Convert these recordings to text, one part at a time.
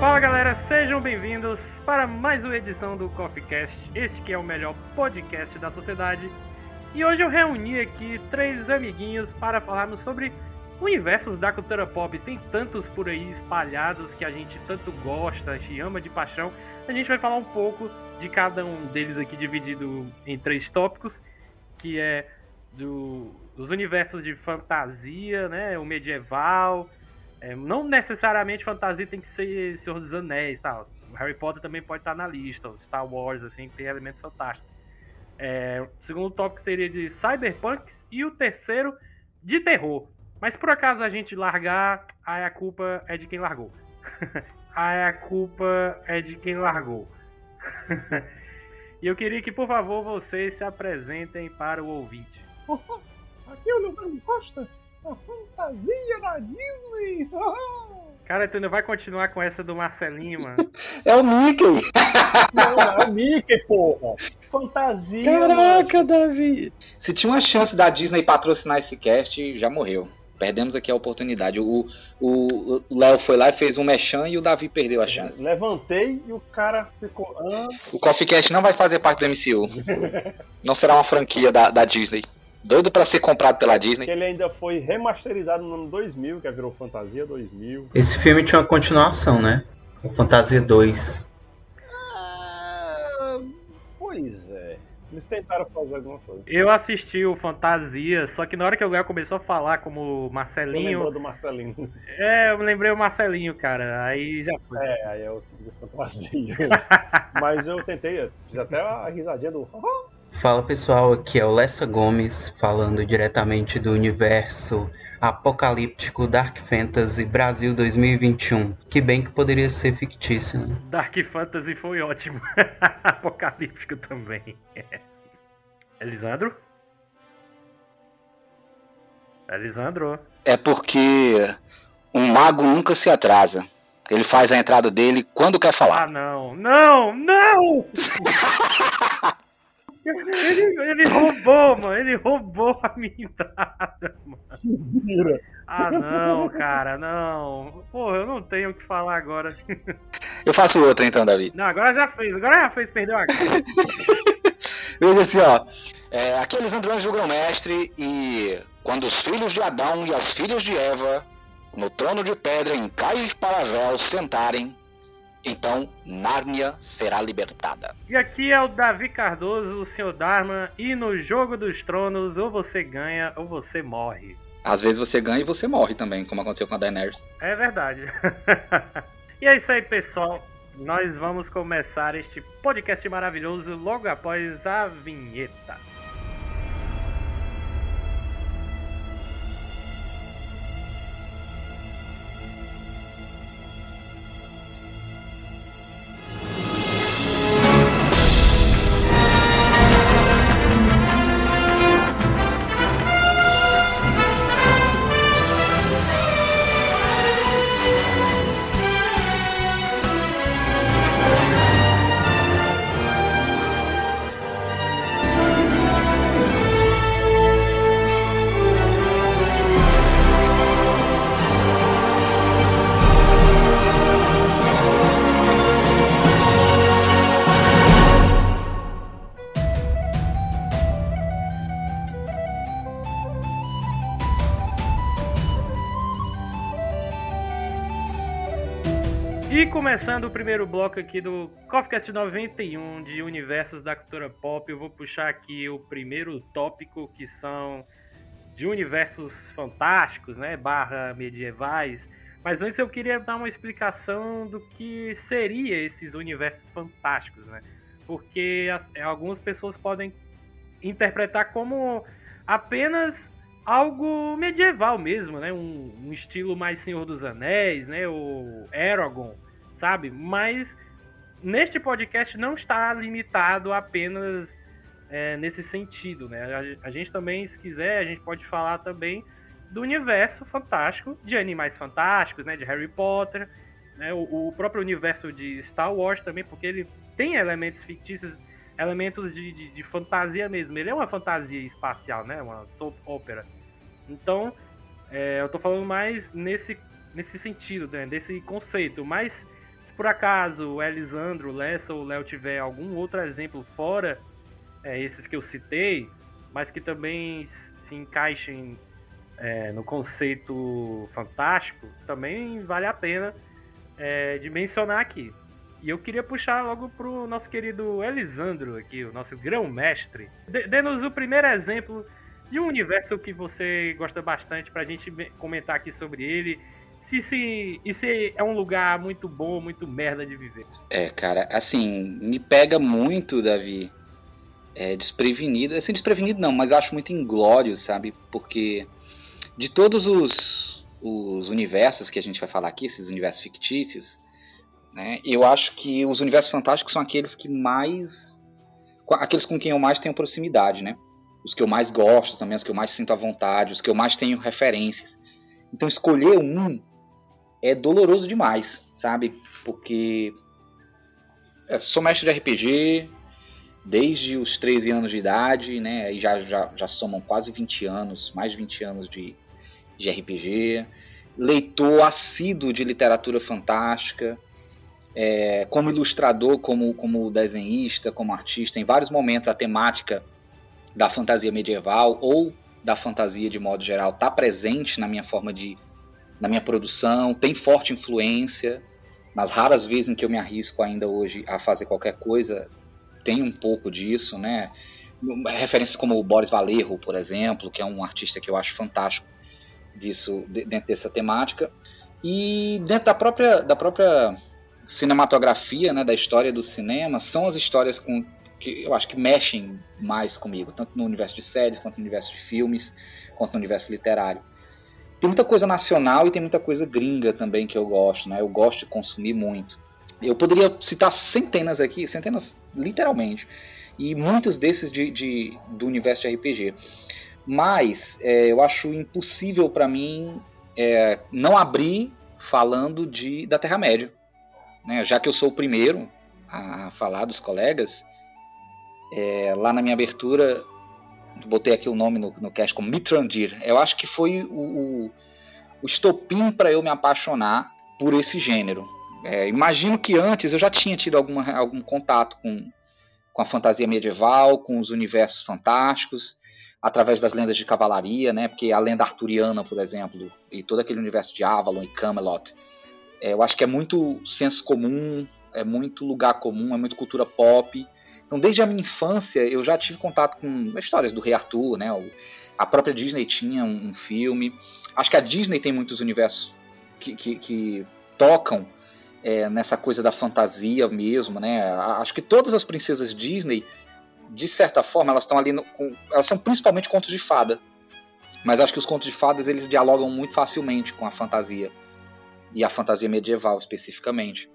Fala galera, sejam bem-vindos para mais uma edição do Coffee Cast, este que é o melhor podcast da sociedade. E hoje eu reuni aqui três amiguinhos para falarmos sobre universos da cultura pop. Tem tantos por aí espalhados que a gente tanto gosta e ama de paixão. A gente vai falar um pouco de cada um deles aqui dividido em três tópicos, que é do, dos universos de fantasia, né, o medieval, é, não necessariamente fantasia tem que ser Senhor dos Anéis, tal. O Harry Potter também pode estar na lista, Star Wars, assim, tem elementos fantásticos. É, o segundo tópico seria de cyberpunks e o terceiro de terror. Mas por acaso a gente largar, aí a culpa é de quem largou. aí a culpa é de quem largou. e eu queria que, por favor, vocês se apresentem para o ouvinte. Aqui é o Leonardo Costa a fantasia da Disney! Cara, tu ainda vai continuar com essa do Marcelinho, mano? É o Mickey! Não, é o Mickey, porra! Léo. Caraca, Davi! Se tinha uma chance da Disney patrocinar esse cast, já morreu. Perdemos aqui a oportunidade. O Léo foi lá e fez um mechan e o Davi perdeu a chance. Levantei e o cara ficou. Ah. O Coffee Cast não vai fazer parte do MCU. não será uma franquia da, da Disney. Doido para ser comprado pela Disney. Que ele ainda foi remasterizado no ano 2000, que virou Fantasia 2000. Esse filme tinha uma continuação, né? O Fantasia 2. Ah, pois é. Eles tentaram fazer alguma coisa. Eu assisti o Fantasia, só que na hora que o Léo começou a falar como Marcelinho. Lembrou do Marcelinho. É, eu me lembrei o Marcelinho, cara. Aí já foi. É, aí é o tipo de fantasia. Mas eu tentei, fiz até a risadinha do. Fala pessoal, aqui é o Lessa Gomes falando diretamente do universo apocalíptico Dark Fantasy Brasil 2021. Que bem que poderia ser fictício, né? Dark Fantasy foi ótimo. apocalíptico também. Elisandro? Elisandro? É porque um mago nunca se atrasa. Ele faz a entrada dele quando quer falar. Ah, não. Não, não! Ele, ele roubou, mano. Ele roubou a minha entrada, mano. Ah, não, cara, não. Porra, eu não tenho o que falar agora. Eu faço outra então, Davi. Não, agora já fez. Agora já fez, perdeu a cara. Veja assim, ó. É, aqui eles andam julgam mestre e quando os filhos de Adão e as filhas de Eva no trono de pedra em Cair Paravel sentarem então Nárnia será libertada. E aqui é o Davi Cardoso, o Sr. Dharma, e no Jogo dos Tronos ou você ganha ou você morre. Às vezes você ganha e você morre também, como aconteceu com a Daenerys. É verdade. e é isso aí, pessoal. Nós vamos começar este podcast maravilhoso logo após a vinheta. Começando o primeiro bloco aqui do CoffeeCast 91 de Universos da Cultura Pop, eu vou puxar aqui o primeiro tópico que são de universos fantásticos, né, barra medievais. Mas antes eu queria dar uma explicação do que seria esses universos fantásticos, né? Porque as, algumas pessoas podem interpretar como apenas algo medieval mesmo, né? Um, um estilo mais Senhor dos Anéis, né? O Aragorn sabe? Mas neste podcast não está limitado apenas é, nesse sentido, né? A, a, gente também, se quiser, a gente pode falar também do universo fantástico de Animais Fantásticos, né? De Harry Potter, né? O, o próprio universo de Star Wars também, porque ele tem elementos fictícios, elementos de, de, de fantasia mesmo. Ele é uma fantasia espacial, né? Uma soap opera. Então, é, eu tô falando mais nesse, nesse sentido, né? Desse conceito. Mas, por acaso o Elisandro, o Lessa ou o Léo tiver algum outro exemplo fora é, esses que eu citei, mas que também se encaixem é, no conceito fantástico, também vale a pena é, de mencionar aqui. E eu queria puxar logo pro nosso querido Elisandro aqui, o nosso grão-mestre. Dê-nos o primeiro exemplo de um universo que você gosta bastante pra gente comentar aqui sobre ele. Se, se, e se é um lugar muito bom, muito merda de viver. É, cara, assim, me pega muito, Davi, é, desprevenido. Assim, desprevenido não, mas acho muito inglório, sabe? Porque de todos os, os universos que a gente vai falar aqui, esses universos fictícios, né, eu acho que os universos fantásticos são aqueles que mais. aqueles com quem eu mais tenho proximidade, né? Os que eu mais gosto também, os que eu mais sinto à vontade, os que eu mais tenho referências. Então escolher um é doloroso demais, sabe? Porque eu sou mestre de RPG, desde os 13 anos de idade, né? E já, já, já somam quase 20 anos, mais de 20 anos de, de RPG. Leitor assíduo de literatura fantástica. É, como ilustrador, como, como desenhista, como artista, em vários momentos a temática da fantasia medieval ou da fantasia de modo geral está presente na minha forma de na minha produção, tem forte influência. Nas raras vezes em que eu me arrisco ainda hoje a fazer qualquer coisa, tem um pouco disso, né? Referências como o Boris Valerro, por exemplo, que é um artista que eu acho fantástico disso dentro dessa temática. E dentro da própria, da própria cinematografia, né, da história do cinema, são as histórias com, que eu acho que mexem mais comigo, tanto no universo de séries, quanto no universo de filmes, quanto no universo literário. Tem muita coisa nacional e tem muita coisa gringa também que eu gosto, né? Eu gosto de consumir muito. Eu poderia citar centenas aqui, centenas literalmente, e muitos desses de, de do universo de RPG. Mas é, eu acho impossível para mim é, não abrir falando de da Terra-média. Né? Já que eu sou o primeiro a falar dos colegas, é, lá na minha abertura, botei aqui o nome no, no cast como Mitrandir. Eu acho que foi o, o, o estopim para eu me apaixonar por esse gênero. É, imagino que antes eu já tinha tido alguma, algum contato com, com a fantasia medieval, com os universos fantásticos, através das lendas de cavalaria, né? Porque a lenda arturiana, por exemplo, e todo aquele universo de Avalon e Camelot, é, eu acho que é muito senso comum, é muito lugar comum, é muito cultura pop. Então, desde a minha infância, eu já tive contato com histórias do Rei Arthur, né? A própria Disney tinha um, um filme. Acho que a Disney tem muitos universos que, que, que tocam é, nessa coisa da fantasia mesmo, né? Acho que todas as princesas Disney, de certa forma, elas estão ali, no, com, elas são principalmente contos de fada, mas acho que os contos de fadas eles dialogam muito facilmente com a fantasia e a fantasia medieval especificamente.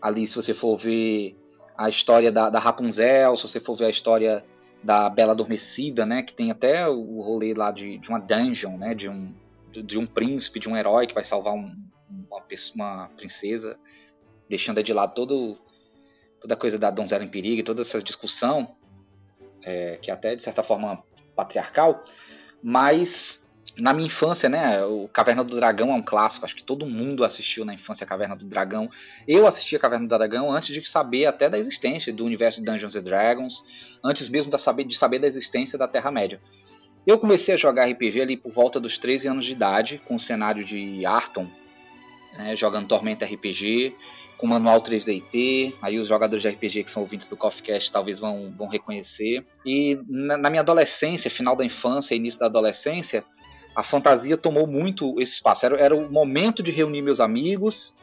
Ali, se você for ver a história da, da Rapunzel, se você for ver a história da Bela Adormecida, né, que tem até o rolê lá de, de uma dungeon, né, de um, de, de um príncipe, de um herói que vai salvar um, uma, uma princesa, deixando de lado todo, toda a coisa da donzela em perigo, toda essa discussão, é, que é até de certa forma patriarcal, mas na minha infância, né, o Caverna do Dragão é um clássico, acho que todo mundo assistiu na infância a Caverna do Dragão. Eu assisti a Caverna do Dragão antes de saber até da existência do universo de Dungeons and Dragons, antes mesmo de saber, da existência da Terra-média. Eu comecei a jogar RPG ali por volta dos 13 anos de idade, com o cenário de Arton, né, jogando Tormenta RPG, com manual 3DT, aí os jogadores de RPG que são ouvintes do CoffeeCast talvez vão, vão reconhecer. E na, na, minha adolescência, final da infância, início da adolescência, a fantasia tomou muito esse espaço. Era, era o momento de reunir meus amigos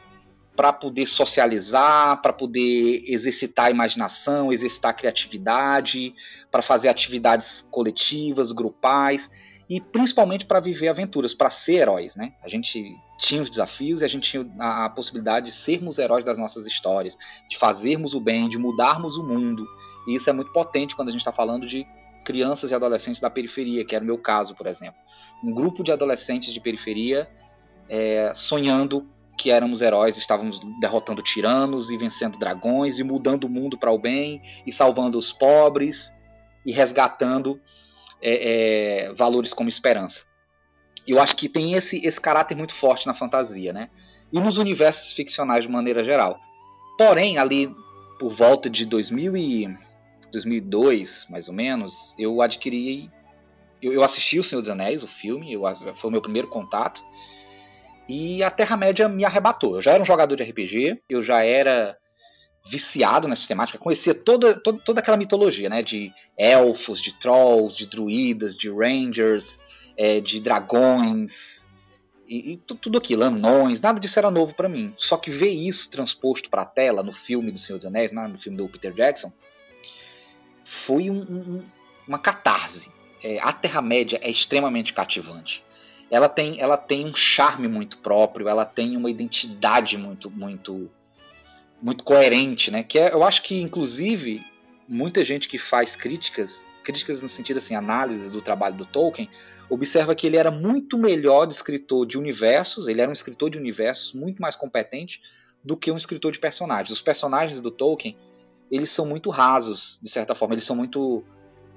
para poder socializar, para poder exercitar a imaginação, exercitar a criatividade, para fazer atividades coletivas, grupais e principalmente para viver aventuras, para ser heróis, né? A gente tinha os desafios e a gente tinha a, a, possibilidade de sermos heróis das nossas histórias, de fazermos o bem, de mudarmos o mundo. E isso é muito potente quando a gente está falando de crianças e adolescentes da periferia, que era o meu caso, por exemplo. Um grupo de adolescentes de periferia é, sonhando que éramos heróis, estávamos derrotando tiranos e vencendo dragões e mudando o mundo para o bem e salvando os pobres e resgatando é, é, valores como esperança. Eu acho que tem esse, esse caráter muito forte na fantasia, né? E nos universos ficcionais de maneira geral. Porém, ali por volta de 2000 e 2002, mais ou menos, eu adquiri. Eu, eu assisti O Senhor dos Anéis, o filme, eu, foi o meu primeiro contato. E a Terra-média me arrebatou. Eu já era um jogador de RPG, eu já era viciado nessa temática, conhecia toda, toda, toda aquela mitologia, né? De elfos, de trolls, de druidas, de rangers, é, de dragões, e, e, tudo aquilo, anões, nada disso era novo para mim. Só que ver isso transposto para a tela no filme do Senhor dos Anéis, no filme do Peter Jackson, foi um, um, uma catarse. É, a Terra-média é extremamente cativante. Ela tem, ela tem um charme muito próprio, ela tem uma identidade muito, muito, muito coerente, né? Que é, eu acho que, inclusive, muita gente que faz críticas, críticas no sentido assim, análise do trabalho do Tolkien, observa que ele era muito melhor de escritor de universos, ele era um escritor de universos muito mais competente do que um escritor de personagens. Os personagens do Tolkien, eles são muito rasos, de certa forma, eles são muito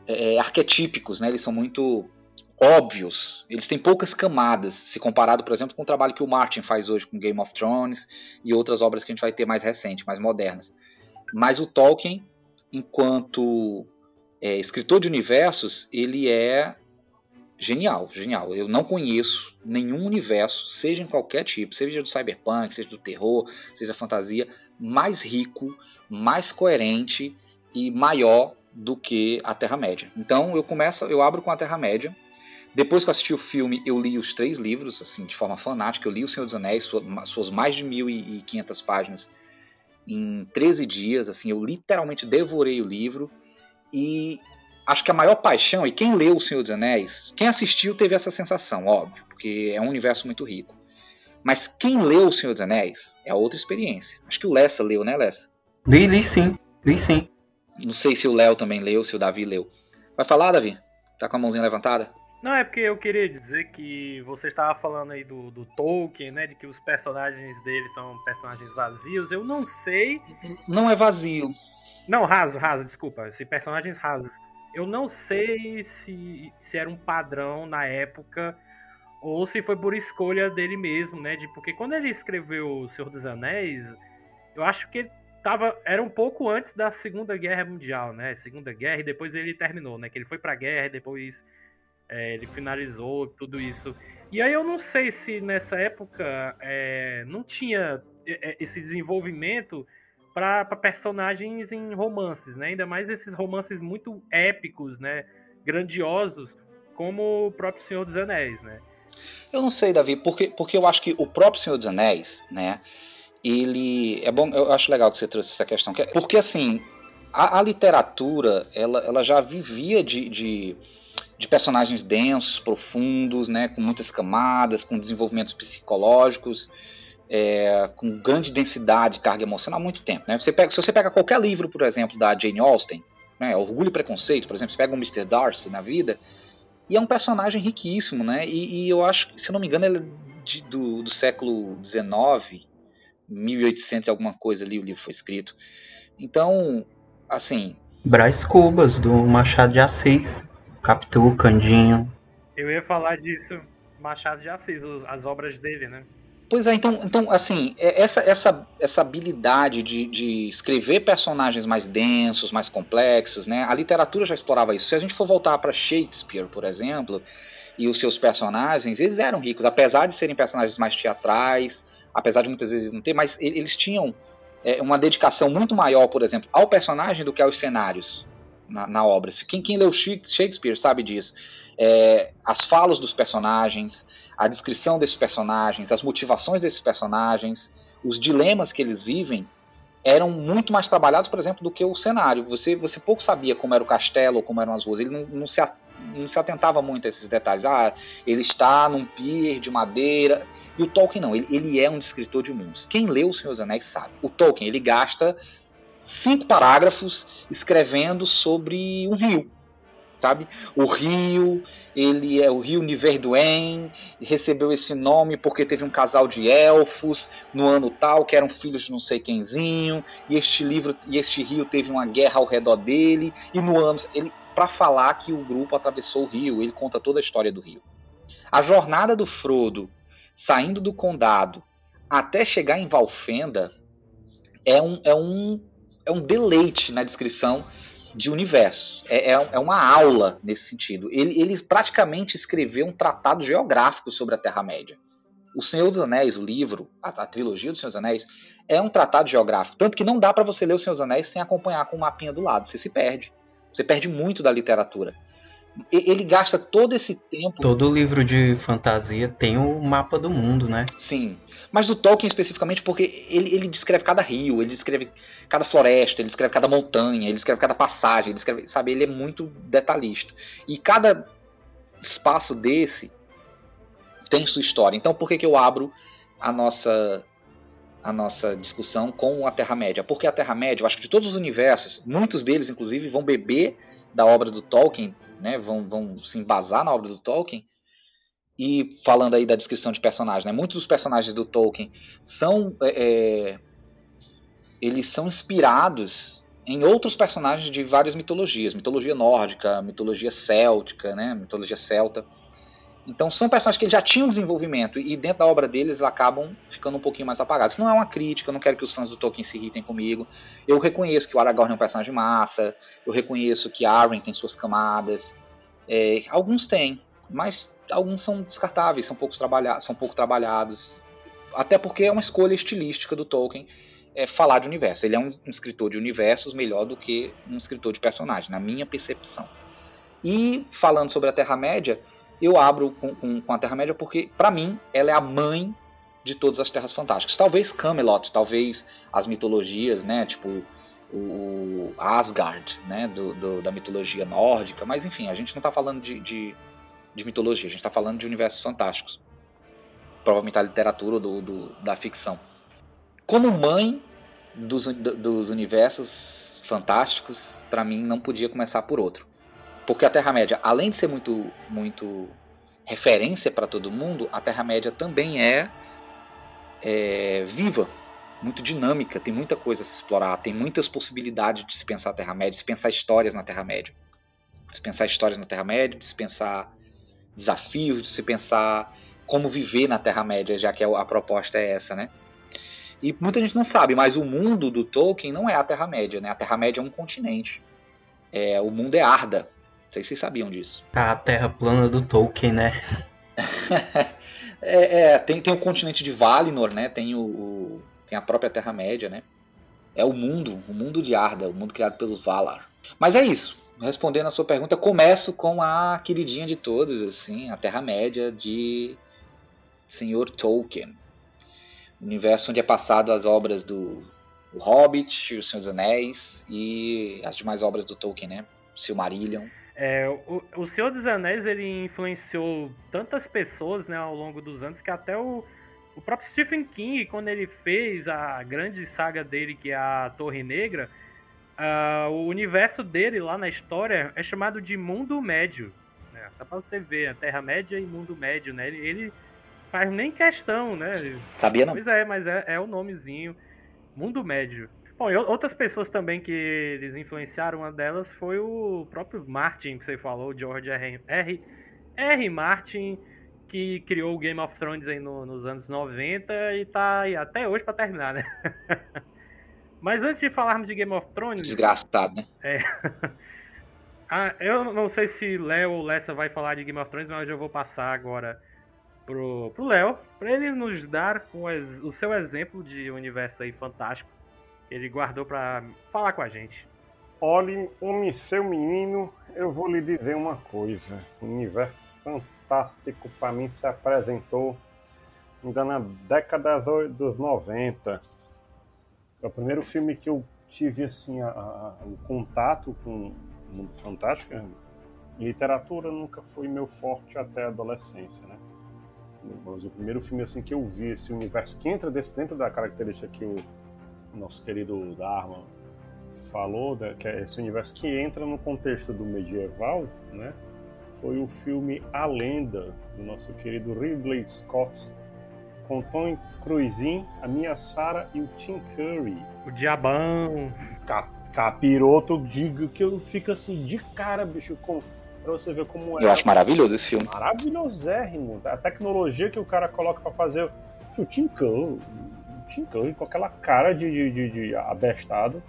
é, é, arquetípicos, né? eles são muito óbvios, eles têm poucas camadas, se comparado, por exemplo, com o trabalho que o Martin faz hoje com Game of Thrones e outras obras que a gente vai ter mais recentes, mais modernas. Mas o Tolkien, enquanto é, escritor de universos, ele é genial, genial. Eu não conheço nenhum universo, seja em qualquer tipo, seja do cyberpunk, seja do terror, seja fantasia, mais rico, mais coerente e maior do que a Terra-média. Então eu começo, eu abro com a Terra-média. Depois que eu assisti o filme, eu li os três livros, assim, de forma fanática. Eu li O Senhor dos Anéis, suas mais de 1.500 páginas, em 13 dias. Assim, eu literalmente devorei o livro. E acho que a maior paixão, e quem leu O Senhor dos Anéis, quem assistiu teve essa sensação, óbvio, porque é um universo muito rico. Mas quem leu O Senhor dos Anéis é outra experiência. Acho que o Lessa leu, né, Lessa? Li, li sim, li sim. Não sei se o Léo também leu, se o Davi leu. Vai falar, Davi? Tá com a mãozinha levantada? Não, é porque eu queria dizer que você estava falando aí do, do Tolkien, né? De que os personagens dele são personagens vazios. Eu não sei. Não é vazio. Não, raso, raso, desculpa. Se personagens rasos. Eu não sei se, se era um padrão na época ou se foi por escolha dele mesmo, né? De, porque quando ele escreveu O Senhor dos Anéis, eu acho que tava, era um pouco antes da Segunda Guerra Mundial, né? Segunda Guerra e depois ele terminou, né? Que ele foi pra guerra e depois é, ele finalizou tudo isso. E aí eu não sei se nessa época é, não tinha é, é, esse desenvolvimento para personagens em romances, né? Ainda mais esses romances muito épicos, né? Grandiosos, como o próprio Senhor dos Anéis, né? Eu não sei, Davi, porque, porque eu acho que o próprio Senhor dos Anéis, né? Ele é bom, eu acho legal que você trouxe essa questão, é, porque assim a, a literatura ela, ela já vivia de, de, de personagens densos, profundos, né? Com muitas camadas, com desenvolvimentos psicológicos é, com grande densidade de carga emocional há muito tempo. Né? Você pega, se você pega qualquer livro, por exemplo, da Jane Austen, né, Orgulho e Preconceito, por exemplo, você pega um Mr. Darcy na vida, e é um personagem riquíssimo, né? E, e eu acho, se eu não me engano, ele é de, do, do século XIX, 1800 alguma coisa ali o livro foi escrito. Então, assim... Brás Cubas, do Machado de Assis, Capitu, Candinho. Eu ia falar disso, Machado de Assis, as obras dele, né? Pois é, então, então assim, é, essa, essa, essa habilidade de, de escrever personagens mais densos, mais complexos, né? A literatura já explorava isso. Se a gente for voltar para Shakespeare, por exemplo, e os seus personagens, eles eram ricos, apesar de serem personagens mais teatrais, apesar de muitas vezes não ter, mas eles tinham é, uma dedicação muito maior, por exemplo, ao personagem do que aos cenários na, na obra. Quem, quem leu Shakespeare sabe disso. É, as falas dos personagens, a descrição desses personagens, as motivações desses personagens, os dilemas que eles vivem eram muito mais trabalhados, por exemplo, do que o cenário. Você, você pouco sabia como era o castelo ou como eram as ruas. Ele não, não, se, não se atentava muito a esses detalhes. Ah, ele está num pier de madeira. E o Tolkien não, ele, ele é um escritor de mundos. Quem lê O Senhor dos Anéis sabe. O Tolkien, ele gasta cinco parágrafos escrevendo sobre um rio. Sabe? O rio, ele é o rio Niverduen, recebeu esse nome porque teve um casal de elfos no ano tal que eram filhos de não sei quemzinho, e este livro e este rio teve uma guerra ao redor dele, e no ano ele para falar que o grupo atravessou o rio, ele conta toda a história do rio. A jornada do Frodo saindo do condado até chegar em Valfenda é um, é um, é um deleite na descrição de universo. É, é, é, uma aula nesse sentido. Ele, ele praticamente escreveu um tratado geográfico sobre a Terra-média. O Senhor dos Anéis, o livro, a, a, trilogia do Senhor dos Anéis, é um tratado geográfico. Tanto que não dá para você ler o Senhor dos Anéis sem acompanhar com um mapinha do lado. Você se perde. Você perde muito da literatura. Ele gasta todo esse tempo. Todo livro de fantasia tem o mapa do mundo, né? Sim. Mas do Tolkien especificamente, porque ele, ele descreve cada rio, ele descreve cada floresta, ele descreve cada montanha, ele descreve cada passagem, ele descreve, sabe, ele é muito detalhista. E cada espaço desse tem sua história. Então por que, que eu abro a nossa a nossa discussão com a Terra-média? Porque a Terra-média, eu acho que de todos os universos, muitos deles inclusive vão beber da obra do Tolkien, né, vão, vão se embasar na obra do Tolkien, e falando aí da descrição de personagens, né? Muitos dos personagens do Tolkien são é, é, eles são inspirados em outros personagens de várias mitologias, mitologia nórdica, mitologia céltica, né? Mitologia celta. Então são personagens que já tinham desenvolvimento e dentro da obra deles acabam ficando um pouquinho mais apagados. Isso não é uma crítica, eu não quero que os fãs do Tolkien se irritem comigo. Eu reconheço que o Aragorn é um personagem massa, eu reconheço que Arwen tem suas camadas. É, alguns têm, mas alguns são descartáveis, são, poucos trabalha são pouco trabalhados. Até porque é uma escolha estilística do Tolkien é, falar de universo. Ele é um, escritor de universos melhor do que um escritor de personagens, na minha percepção. E falando sobre a Terra-média, eu abro com, com, com a Terra-média porque, para mim, ela é a mãe de todas as Terras Fantásticas. Talvez Camelot, talvez as mitologias, né, tipo o Asgard, né, do, do, da mitologia nórdica, mas enfim, a gente não está falando de, de, de mitologia, a gente está falando de universos fantásticos. Provavelmente a literatura do, do da ficção. Como mãe dos, dos universos fantásticos, para mim não podia começar por outro. Porque a Terra-média, além de ser muito, muito referência para todo mundo, a Terra-média também é, é, viva, muito dinâmica, tem muita coisa a se explorar, tem muitas possibilidades de se pensar a Terra-média, de se pensar histórias na Terra-média. De se pensar histórias na Terra-média, de se pensar desafios de se pensar como viver na Terra-média, já que a proposta é essa, né? E muita gente não sabe, mas o mundo do Tolkien não é a Terra-média, né? A Terra-média é um continente. É, o mundo é Arda. Não sei se vocês sabiam disso. A Terra plana do Tolkien, né? é, é, tem, tem o continente de Valinor, né? Tem, o, o tem a própria Terra-média, né? É o mundo, o mundo de Arda, o mundo criado pelos Valar. Mas é isso respondendo a sua pergunta, começo com a queridinha de todos, assim, a Terra-média de Senhor Tolkien. O universo onde é passado as obras do o Hobbit, O Senhor dos Anéis e as demais obras do Tolkien, né? Silmarillion. É, o, o Senhor dos Anéis ele influenciou tantas pessoas né, ao longo dos anos que até o, o próprio Stephen King, quando ele fez a grande saga dele, que é a Torre Negra, Uh, o universo dele lá na história é chamado de Mundo Médio. Né? Só pra você ver, a Terra-média e Mundo Médio, né? Ele, ele, faz nem questão, né? Sabia não? Pois é, mas é, é o nomezinho. Mundo Médio. Bom, e outras pessoas também que eles influenciaram, uma delas foi o próprio Martin, que você falou, George R. R. R. Martin, que criou o Game of Thrones aí no, nos anos 90 e tá aí até hoje para terminar, né? Mas antes de falarmos de Game of Thrones. Desgraçado, né? É. ah, eu não sei se Léo ou Lessa vai falar de Game of Thrones, mas eu vou passar agora pro, pro Léo, para ele nos dar o, o seu exemplo de universo aí fantástico ele guardou para falar com a gente. Olhe, homem, seu menino, eu vou lhe dizer uma coisa. O universo fantástico para mim se apresentou ainda na década dos 90 é o primeiro filme que eu tive assim a, a, o contato com o mundo fantástico. Literatura nunca foi meu forte até a adolescência, né? Mas o primeiro filme assim que eu vi esse universo que entra desse dentro da característica que o nosso querido Dharma falou, né, que é esse universo que entra no contexto do medieval, né? Foi o filme A Lenda, do nosso querido Ridley Scott, com Tom Cruise, a minha Sarah e o Tim Curry. O Diabão. Cap capiroto, digo que eu fico assim de cara, bicho, com, pra você ver como é. Eu acho maravilhoso esse filme. Maravilhosérrimo. A tecnologia que o cara coloca para fazer. O Tim Curry, Tim Curry com aquela cara de, de, de, de abestado,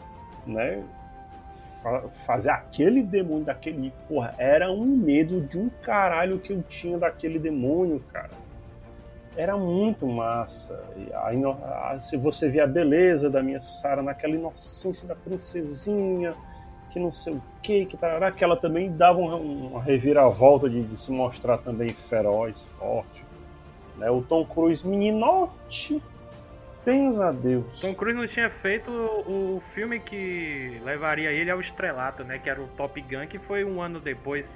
né? fazer aquele demônio daquele. Porra, era um medo de um caralho que eu tinha daquele demônio, cara. Era muito massa. Se você vê a beleza da minha Sara naquela inocência da princesinha, que não sei o que, que, tarará, que ela também dava uma, uma reviravolta de, de, se mostrar também feroz, forte. Né? O Tom Cruise, meninote, Pensa a Deus. Tom Cruise não tinha feito o, o, filme que levaria ele ao estrelato, né? Que era o Top Gun, que foi um ano depois.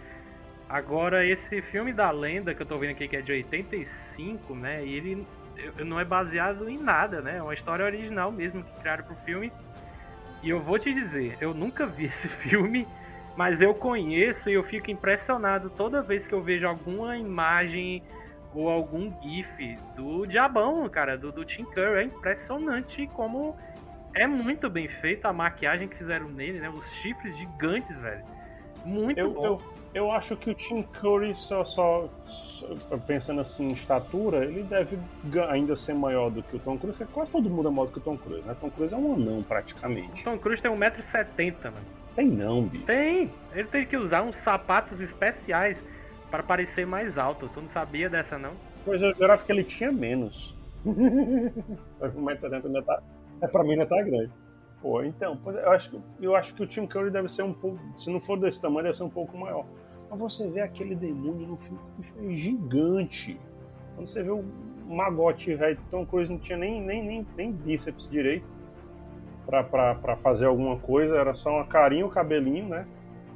Agora, esse filme da lenda que eu tô vendo aqui, que é de 85, né? E ele não é baseado em nada, né? É uma história original mesmo que criaram pro filme. E eu vou te dizer, eu nunca vi esse filme, mas eu conheço e eu fico impressionado toda vez que eu vejo alguma imagem ou algum GIF do Diabão, cara, do, do Tim Curry. É impressionante como é muito bem feita a maquiagem que fizeram nele, né? Os chifres gigantes, velho. Muito eu, bom. Eu, eu acho que o Tim Curry, só, só, só, pensando assim em estatura, ele deve ainda ser maior do que o Tom Cruise, quase todo mundo é maior do que o Tom Cruise, né? Tom Cruise é um anão, praticamente. O Tom Cruise tem 1,70m, mano. Tem não, bicho. Tem! Ele tem que usar uns sapatos especiais para parecer mais alto. Tu não sabia dessa, não? Pois eu jurava que ele tinha menos. 1,70m ainda tá. É, pra mim ainda tá grande. Pô, então, pois eu acho, eu acho que o Tim Curry deve ser um pouco. Se não for desse tamanho, deve ser um pouco maior. Mas você vê aquele demônio no filme, é gigante. Quando você vê o magote velho, Tom Cruise não tinha nem, nem, nem, nem bíceps direito pra, pra, pra fazer alguma coisa, era só uma carinha, o cabelinho, né?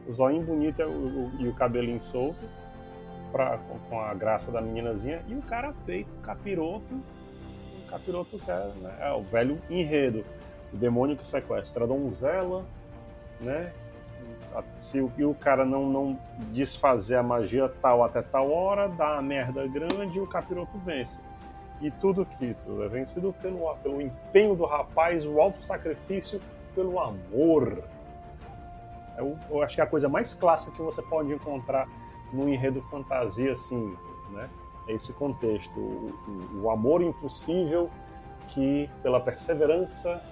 Zóio bonito e o, e o cabelinho solto pra, com a graça da meninazinha, e o cara feito, capiroto, o capiroto que é, né, é o velho enredo, o demônio que sequestra a donzela, né? Se o, o cara não, não desfazer a magia tal até tal hora, dá a merda grande e o capiroto vence. E tudo que tudo é vencido pelo, pelo empenho do rapaz, o alto sacrifício, pelo amor. Eu, eu acho que é a coisa mais clássica que você pode encontrar num enredo fantasia assim, né? É esse contexto, o, o, o amor impossível que pela perseverança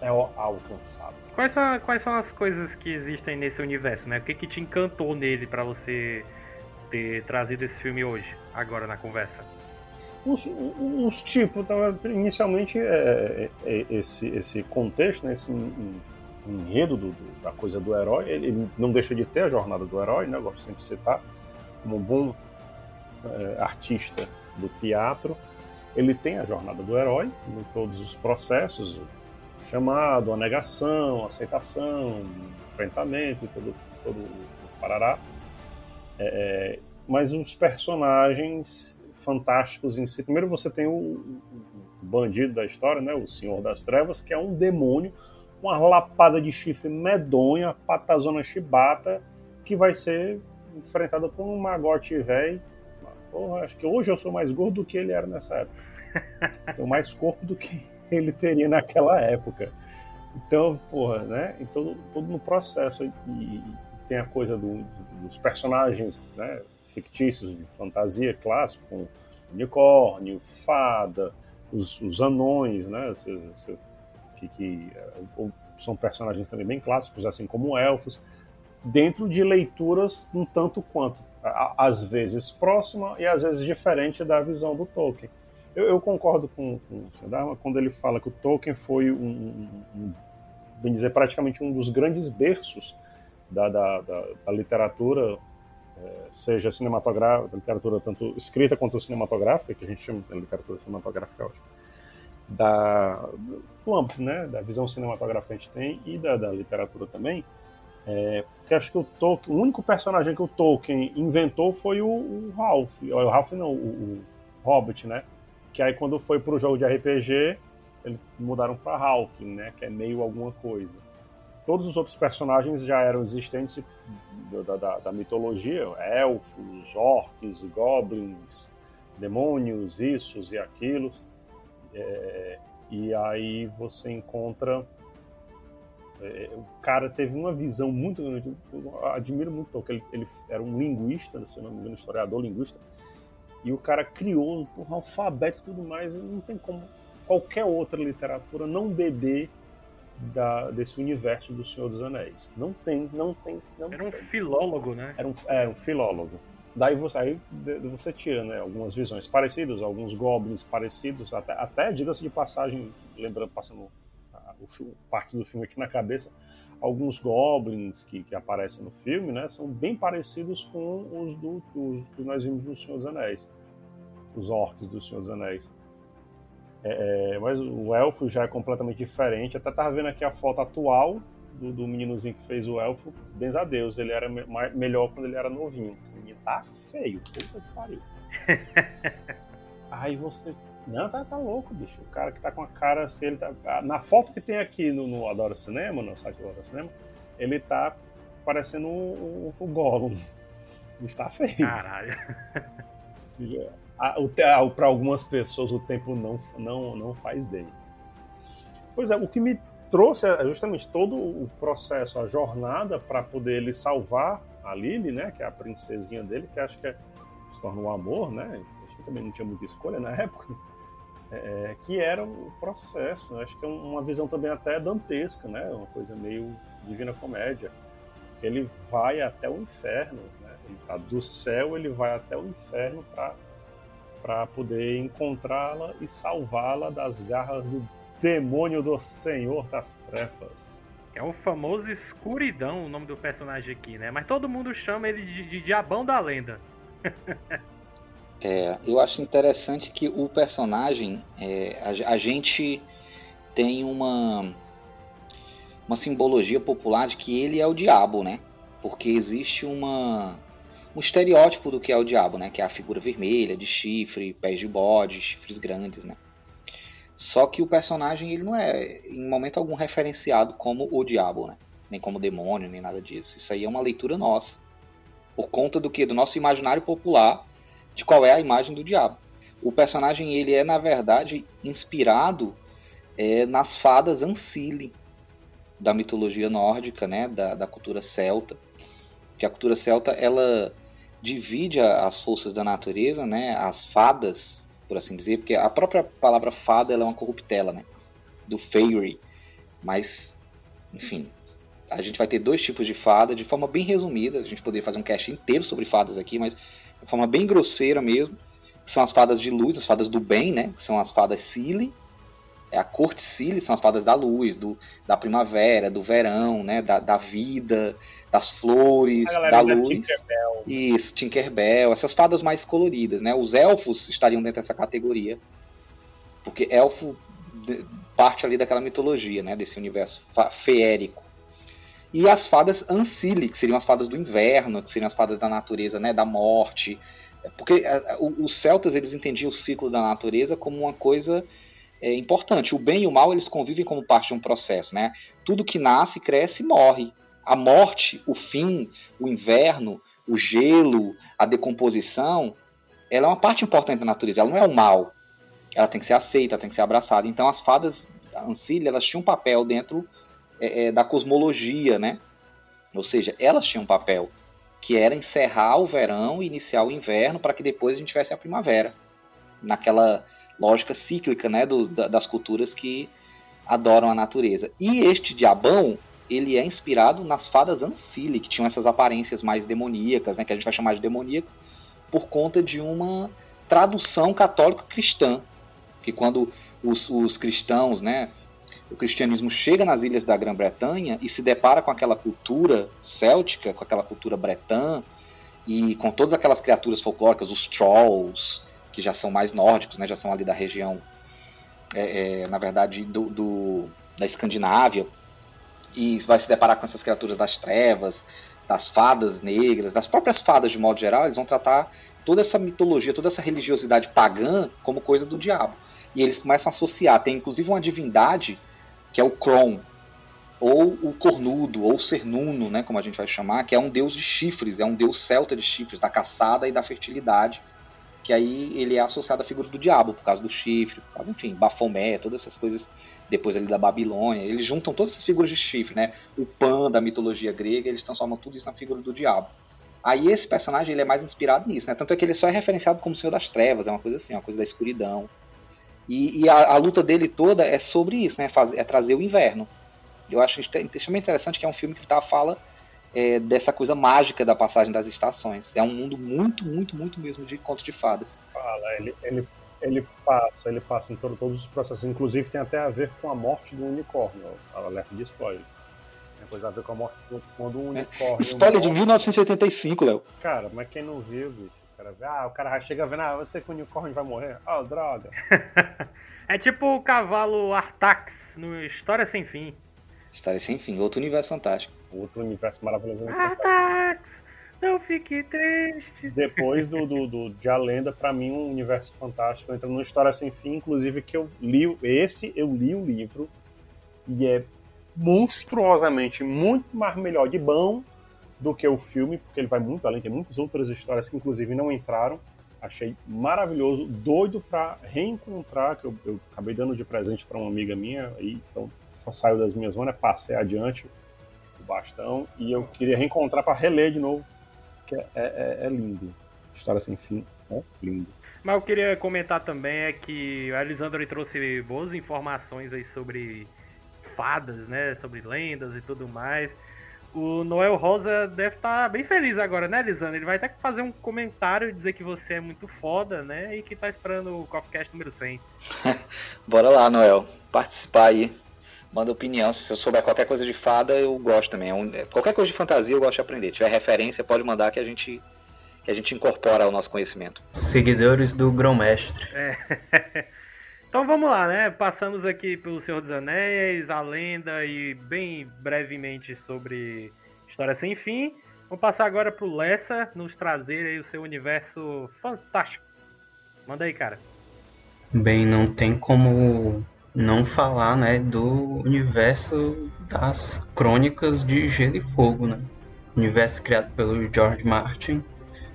é alcançado. Quais são, quais são as coisas que existem nesse universo, né? O que, que te encantou nele para você ter trazido esse filme hoje, agora na conversa? Os, os tipos, então, inicialmente é, é, é, esse, esse contexto, né, esse enredo do, do, da coisa do herói, ele não deixa de ter a jornada do herói, né? Eu gosto sempre de citar como um bom é, artista do teatro, ele tem a jornada do herói em todos os processos, o chamado, a negação, a aceitação, enfrentamento todo, todo o parará. É, é, mas os personagens fantásticos em si. Primeiro você tem o, bandido da história, né, o Senhor das Trevas, que é um demônio, uma lapada de chifre medonha, patazona chibata, que vai ser enfrentada por um magote velho. Porra, acho que hoje eu sou mais gordo do que ele era nessa época. Tenho mais corpo do que ele teria naquela época. Então, porra, né? Então, todo no processo. E, e tem a coisa do, dos personagens né, fictícios de fantasia clássico, com unicórnio, fada, os, os anões, né? que, que eh, são personagens também bem clássicos, assim como elfos dentro de leituras um tanto quanto, às vezes próxima e às vezes diferente da visão do Tolkien. Eu, eu concordo com, com o Sr. Dharma quando ele fala que o Tolkien foi, um, um, bem dizer, praticamente um dos grandes berços da, da, da, da literatura, é, seja cinematográfica, literatura tanto escrita quanto cinematográfica, que a gente chama de literatura cinematográfica, ótimo, da, do âmbito, né, da visão cinematográfica que a gente tem e da, da literatura também, é, porque acho que o Tolkien, o único personagem que o Tolkien inventou foi o, o Ralph. O Ralph não, o, o, Hobbit, né? Que aí quando foi pro jogo de RPG, eles mudaram para Ralph, né? Que é meio alguma coisa. todos os outros personagens já eram existentes da, da, da mitologia, elfos, orcs, goblins, demônios, isso e aquilo. É, e aí você encontra. É, o cara teve uma visão muito. Eu admiro muito, porque ele, ele era um linguista, se não me engano, historiador linguista. E o cara criou um alfabeto e tudo mais. E não tem como qualquer outra literatura não beber da, desse universo do Senhor dos Anéis. Não tem, não tem. Não era um tem. filólogo, né? Era um, é, um filólogo. Daí você, aí você tira né, algumas visões parecidas, alguns goblins parecidos, até, até diga-se de passagem, lembrando, passando o, parte do filme aqui na cabeça, alguns goblins que, que aparecem no filme né, são bem parecidos com os, do, os que nós vimos no Senhor dos Anéis, os orcs do Senhor dos Anéis. É, é, mas o elfo já é completamente diferente. Até tava vendo aqui a foto atual do, do meninozinho que fez o elfo. Bens a Deus, ele era me melhor quando ele era novinho. O menino tá feio, puta que pariu. Aí você. Não, tá, tá louco, bicho. O cara que tá com a cara assim, ele tá. Na foto que tem aqui no, no Adora Cinema, no site do Adora Cinema, ele tá parecendo o, o, o Gollum. Está feio. Caralho. para algumas pessoas o tempo não, não, não faz bem. Pois é, o que me trouxe é justamente todo o processo, a jornada para poder ele salvar a Lily, né, que é a princesinha dele, que acho que é, se torna um amor, né, acho que também não tinha muita escolha na época, é, é, que era o processo, né, acho que é uma visão também até dantesca, né, uma coisa meio divina comédia, ele vai até o inferno, né, ele tá do céu, ele vai até o inferno para para poder encontrá-la e salvá-la das garras do demônio do Senhor das Trevas. É o famoso Escuridão, o nome do personagem aqui, né? Mas todo mundo chama ele de, de Diabão da Lenda. é, eu acho interessante que o personagem, é, a, a gente tem uma uma simbologia popular de que ele é o diabo, né? Porque existe uma um estereótipo do que é o diabo, né? Que é a figura vermelha, de chifre, pés de bode, chifres grandes, né? Só que o personagem ele não é em momento algum referenciado como o diabo, né? Nem como demônio, nem nada disso. Isso aí é uma leitura nossa. Por conta do que? Do nosso imaginário popular de qual é a imagem do diabo. O personagem ele é na verdade inspirado é, nas fadas Ancile da mitologia nórdica, né? Da, da cultura celta. Que a cultura celta ela divide as forças da natureza, né, as fadas, por assim dizer, porque a própria palavra fada é uma corruptela, né, do fairy, mas, enfim, a gente vai ter dois tipos de fada, de forma bem resumida, a gente poderia fazer um cast inteiro sobre fadas aqui, mas de forma bem grosseira mesmo, são as fadas de luz, as fadas do bem, né, que são as fadas Sili, é a corte Cília, são as fadas da luz, do, da primavera, do verão, né, da, da vida, das flores, da luz. Tinkerbell. Isso, Tinkerbell, essas fadas mais coloridas, né? Os elfos estariam dentro dessa categoria, porque elfo parte ali daquela mitologia, né, desse universo feérico. E as fadas Ancile, que seriam as fadas do inverno, que seriam as fadas da natureza, né, da morte. Porque os celtas eles entendiam o ciclo da natureza como uma coisa é importante. O bem e o mal eles convivem como parte de um processo, né? Tudo que nasce, cresce e morre. A morte, o fim, o inverno, o gelo, a decomposição, ela é uma parte importante da natureza. Ela não é o mal. Ela tem que ser aceita, tem que ser abraçada. Então as fadas Ancília, elas tinham um papel dentro é, é, da cosmologia, né? Ou seja, elas tinham um papel que era encerrar o verão e iniciar o inverno para que depois a gente tivesse a primavera. Naquela lógica cíclica né, do, das culturas que adoram a natureza. E este diabão, ele é inspirado nas fadas Ancile, que tinham essas aparências mais demoníacas, né, que a gente vai chamar de demoníaco, por conta de uma tradução católica cristã. Que quando os, os cristãos, né, o cristianismo chega nas ilhas da Grã-Bretanha e se depara com aquela cultura céltica, com aquela cultura bretã, e com todas aquelas criaturas folclóricas, os trolls, que já são mais nórdicos, né, já são ali da região, é, é, na verdade, do, do, da Escandinávia, e vai se deparar com essas criaturas das trevas, das fadas negras, das próprias fadas de modo geral, eles vão tratar toda essa mitologia, toda essa religiosidade pagã como coisa do diabo. E eles começam a associar, tem inclusive uma divindade que é o Kron, ou o cornudo, ou cernuno, né, como a gente vai chamar, que é um deus de chifres, é um deus celta de chifres, da caçada e da fertilidade, que aí ele é associado à figura do diabo, por causa do chifre, por causa, enfim, Bafomé, todas essas coisas, depois ali da Babilônia, eles juntam todas essas figuras de chifre, né, o Pan da mitologia grega, eles transformam tudo isso na figura do diabo. Aí esse personagem ele é mais inspirado nisso, né, tanto é que ele só é referenciado como Senhor das Trevas, é uma coisa assim, uma coisa da escuridão. E, e a, a, luta dele toda é sobre isso, né, é trazer o inverno. Eu acho extremamente interessante que é um filme que tá, fala é, dessa coisa mágica da passagem das estações. É um mundo muito, muito, muito mesmo de conto de fadas. Fala, ele, ele, ele passa, ele passa em todo, todos os processos. Inclusive tem até a ver com a morte do unicórnio. Alerta de spoiler. Tem coisa a ver com a morte do, quando um unicórnio. É. Spoiler de 1985, Léo. Cara, mas quem não viu, bicho? O cara vê, ah, o cara chega vendo, ah, você com o unicórnio vai morrer? Ah, oh, droga. é tipo o cavalo Artax no História Sem Fim. História sem fim, outro universo fantástico. Outro universo maravilhoso. Atax! Não fique triste. Depois do, do, do de A Lenda, pra mim, um universo fantástico entra numa história sem fim, inclusive que eu li. Esse eu li o livro e é monstruosamente muito mais melhor de bom do que o filme, porque ele vai muito além, tem muitas outras histórias que inclusive não entraram. Achei maravilhoso, doido para reencontrar, que eu, eu, acabei dando de presente para uma amiga minha, e então saiu das minhas zonas, passei adiante o bastão e eu queria reencontrar para reler de novo, que é, é, é, lindo. História sem fim, é lindo. Mas eu queria comentar também é que a Elisandro trouxe boas informações aí sobre fadas, né, sobre lendas e tudo mais. O Noel Rosa deve estar tá bem feliz agora, né, Lisandro? Ele vai até fazer um comentário e dizer que você é muito foda, né? E que tá esperando o Coffeecast número 100. Bora lá, Noel. Participar aí manda opinião. Se eu souber qualquer coisa de fada, eu gosto também. É é, qualquer coisa de fantasia eu gosto de aprender. Se tiver referência, pode mandar que a gente que a gente incorpora ao nosso conhecimento. Seguidores do Grão-Mestre. É. então vamos lá, né? Passamos aqui pelo Senhor dos Anéis, a lenda e bem brevemente sobre História Sem Fim. Vamos passar agora pro Lessa nos trazer aí o seu universo fantástico. Manda aí, cara. Bem, não tem como não falar, né, do universo das crônicas de Gelo e Fogo, né? Universo criado pelo George Martin,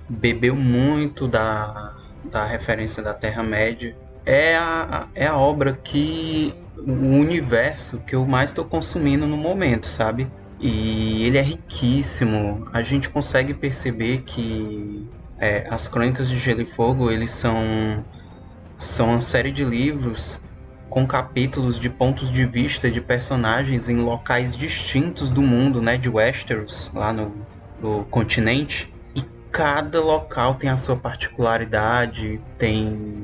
bebeu muito da, da referência da Terra-média. É a, é a obra que o universo que eu mais estou consumindo no momento, sabe? E ele é riquíssimo. A gente consegue perceber que é, as Crônicas de Gelo e Fogo eles são são uma série de livros com capítulos de pontos de vista de personagens em locais distintos do mundo, né, de Westeros, lá no, no continente. E cada local tem a sua particularidade, tem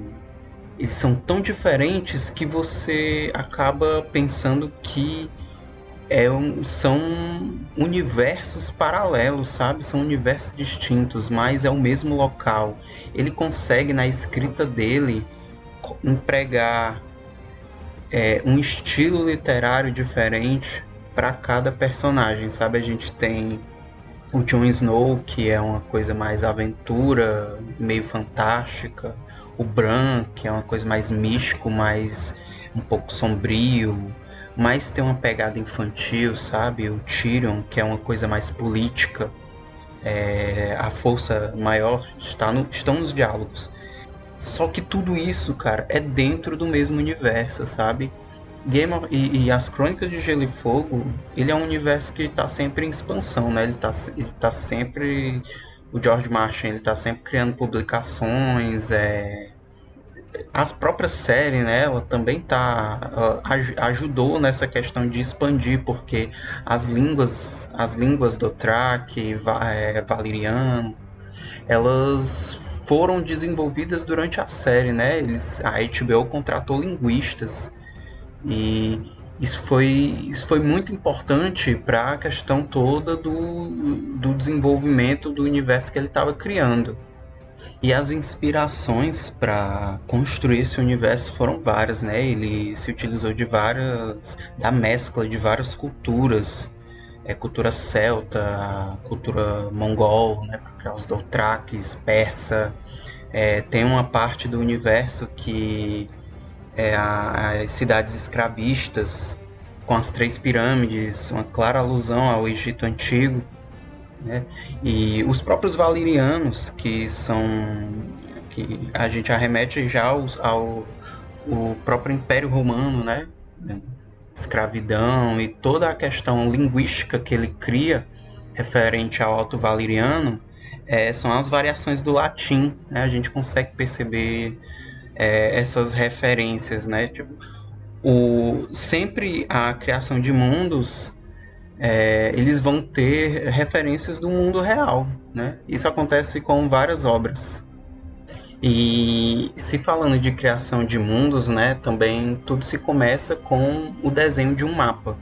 eles são tão diferentes que você acaba pensando que é um, são universos paralelos, sabe? São universos distintos, mas é o mesmo local. Ele consegue na escrita dele empregar é, um estilo literário diferente para cada personagem, sabe? A gente tem o Jon Snow, que é uma coisa mais aventura, meio fantástica, o Bran, que é uma coisa mais místico, mais um pouco sombrio, mas tem uma pegada infantil, sabe? O Tyrion, que é uma coisa mais política. É, a força maior está no, estão nos diálogos. Só que tudo isso, cara, é dentro do mesmo universo, sabe? Game of, e, e, as Crônicas de Gelo e Fogo, ele é um universo que está sempre em expansão, né? Ele está tá sempre o George Martin, ele tá sempre criando publicações, é a própria série, né, ela também tá ajudou nessa questão de expandir porque as línguas, as línguas do Track, é, Valeriano, elas foram desenvolvidas durante a série, né? Eles, a HBO contratou linguistas e isso foi, isso foi muito importante para a questão toda do, do desenvolvimento do universo que ele estava criando. E as inspirações para construir esse universo foram várias, né? Ele se utilizou de várias da mescla de várias culturas é, cultura celta, cultura mongol, né, para criar os dothrakis, persa. É, tem uma parte do universo que é a, as cidades escravistas com as três pirâmides, uma clara alusão ao Egito Antigo. Né? E os próprios valerianos, que são. que a gente arremete já ao, ao o próprio Império Romano, né? Escravidão e toda a questão linguística que ele cria referente ao Alto Valeriano é, são as variações do latim. Né? A gente consegue perceber é, essas referências, né? Tipo, o, sempre a criação de mundos é, eles vão ter referências do mundo real, né? Isso acontece com várias obras. E se falando de criação de mundos, né, também tudo se começa com o desenho de um mapa.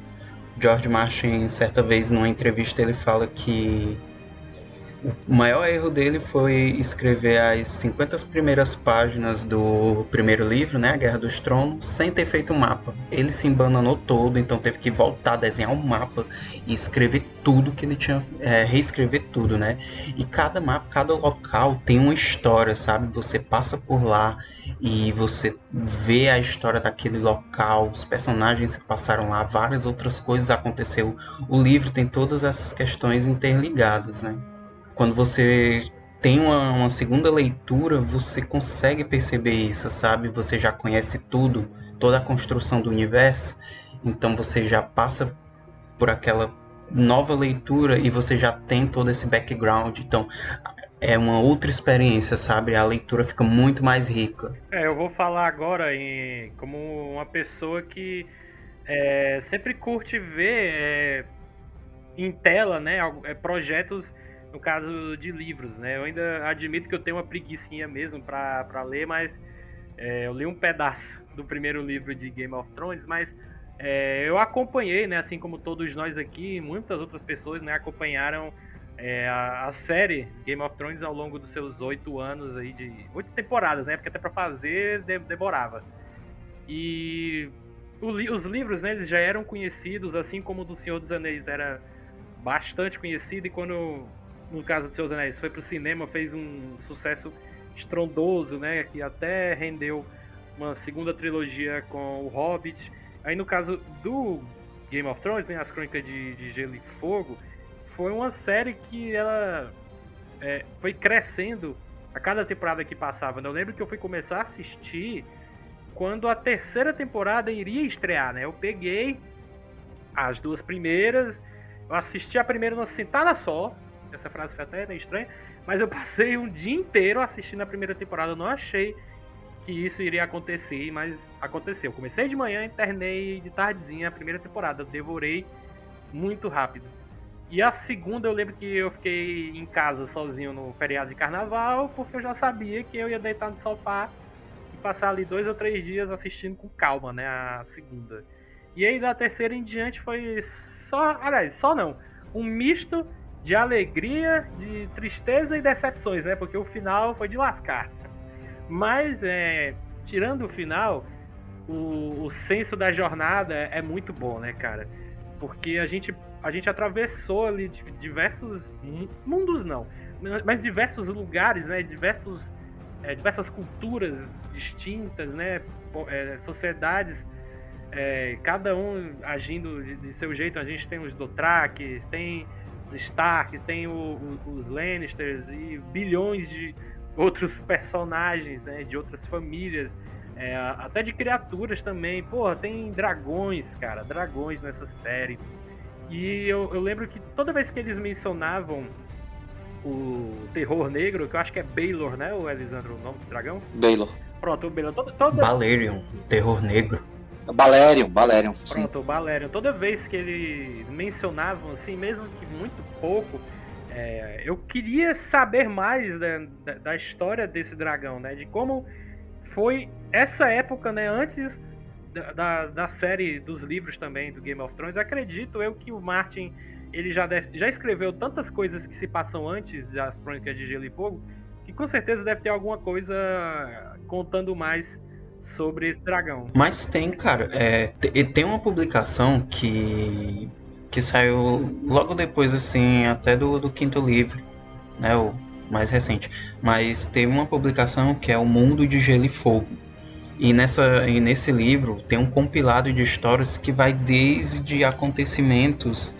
George Martin, certa vez numa entrevista, ele fala que o maior erro dele foi escrever as 50 primeiras páginas do primeiro livro, né, A Guerra dos Tronos, sem ter feito um mapa. Ele se embananou todo, então teve que voltar desenhar um mapa e escrever tudo que ele tinha, é, reescrever tudo, né? E cada mapa, cada local tem uma história, sabe? Você passa por lá e você vê a história daquele local, os personagens que passaram lá, várias outras coisas aconteceu. O livro tem todas essas questões interligadas, né? Quando você tem uma, uma, segunda leitura, você consegue perceber isso, sabe? Você já conhece tudo, toda a construção do universo, então você já passa por aquela nova leitura e você já tem todo esse background. Então é uma outra experiência, sabe? A leitura fica muito mais rica. É, eu vou falar agora em, como uma pessoa que é, sempre curte ver é, em tela, né, é, projetos no caso de livros, né? Eu ainda admito que eu tenho uma preguiçinha mesmo para ler, mas é, eu li um pedaço do primeiro livro de Game of Thrones, mas é, eu acompanhei, né? Assim como todos nós aqui, muitas outras pessoas, né? Acompanharam é, a, a, série Game of Thrones ao longo dos seus oito anos aí de oito temporadas, né? Porque até para fazer de, demorava. E o, os livros, né? Eles já eram conhecidos, assim como o do Senhor dos Anéis era bastante conhecido e quando no caso do Seus Anéis, foi pro cinema, fez um sucesso estrondoso, né? Que até rendeu uma segunda trilogia com o Hobbit. Aí no caso do Game of Thrones, né, as Crônicas de, de Gelo e Fogo, foi uma série que ela é, foi crescendo a cada temporada que passava. Eu lembro que eu fui começar a assistir quando a terceira temporada iria estrear, né? Eu peguei as duas primeiras, eu assisti a primeira numa sentada só, essa frase foi até meio estranha. Mas eu passei um dia inteiro assistindo a primeira temporada. Não achei que isso iria acontecer, mas aconteceu. Comecei de manhã terminei de tardezinha a primeira temporada. Eu devorei muito rápido. E a segunda eu lembro que eu fiquei em casa sozinho no feriado de carnaval, porque eu já sabia que eu ia deitar no sofá e passar ali dois ou três dias assistindo com calma, né? A segunda. E aí da terceira em diante foi só. Aliás, só não. Um misto de alegria, de tristeza e decepções, né? Porque o final foi de lascar. Mas, é, tirando o final, o, o senso da jornada é muito bom, né, cara? Porque a gente, a gente atravessou ali diversos mundos, não, mas diversos lugares, né? Diversos, é, diversas culturas distintas, né? É, sociedades, é, cada um agindo de, de, seu jeito. A gente tem os Dothraki, tem os Starks, tem o, o, os Lannisters e bilhões de outros personagens, né, de outras famílias, é, até de criaturas também. Porra, tem dragões, cara, dragões nessa série. E eu, eu lembro que toda vez que eles mencionavam o terror negro, que eu acho que é Baylor, né, o Elisandro, o nome do dragão? Baylor. Pronto, o Baylor. Toda, toda... Balerion, terror negro. Balerion, Balerion. Pronto, sim. o Balerion. Toda vez que eles mencionavam, assim, mesmo que muito pouco, é, eu queria saber mais da, da, da, história desse dragão, né? De como foi essa época, né? Antes da, da, da, série dos livros também do Game of Thrones. Acredito eu que o Martin ele já, deve, já escreveu tantas coisas que se passam antes das Crônicas de Gelo e Fogo que com certeza deve ter alguma coisa contando mais sobre esse dragão. Mas tem, cara, é, tem uma publicação que que saiu logo depois, assim, até do, do quinto livro, né, o mais recente. Mas teve uma publicação que é O Mundo de Gelo e Fogo. E, nessa, e nesse livro tem um compilado de histórias que vai desde acontecimentos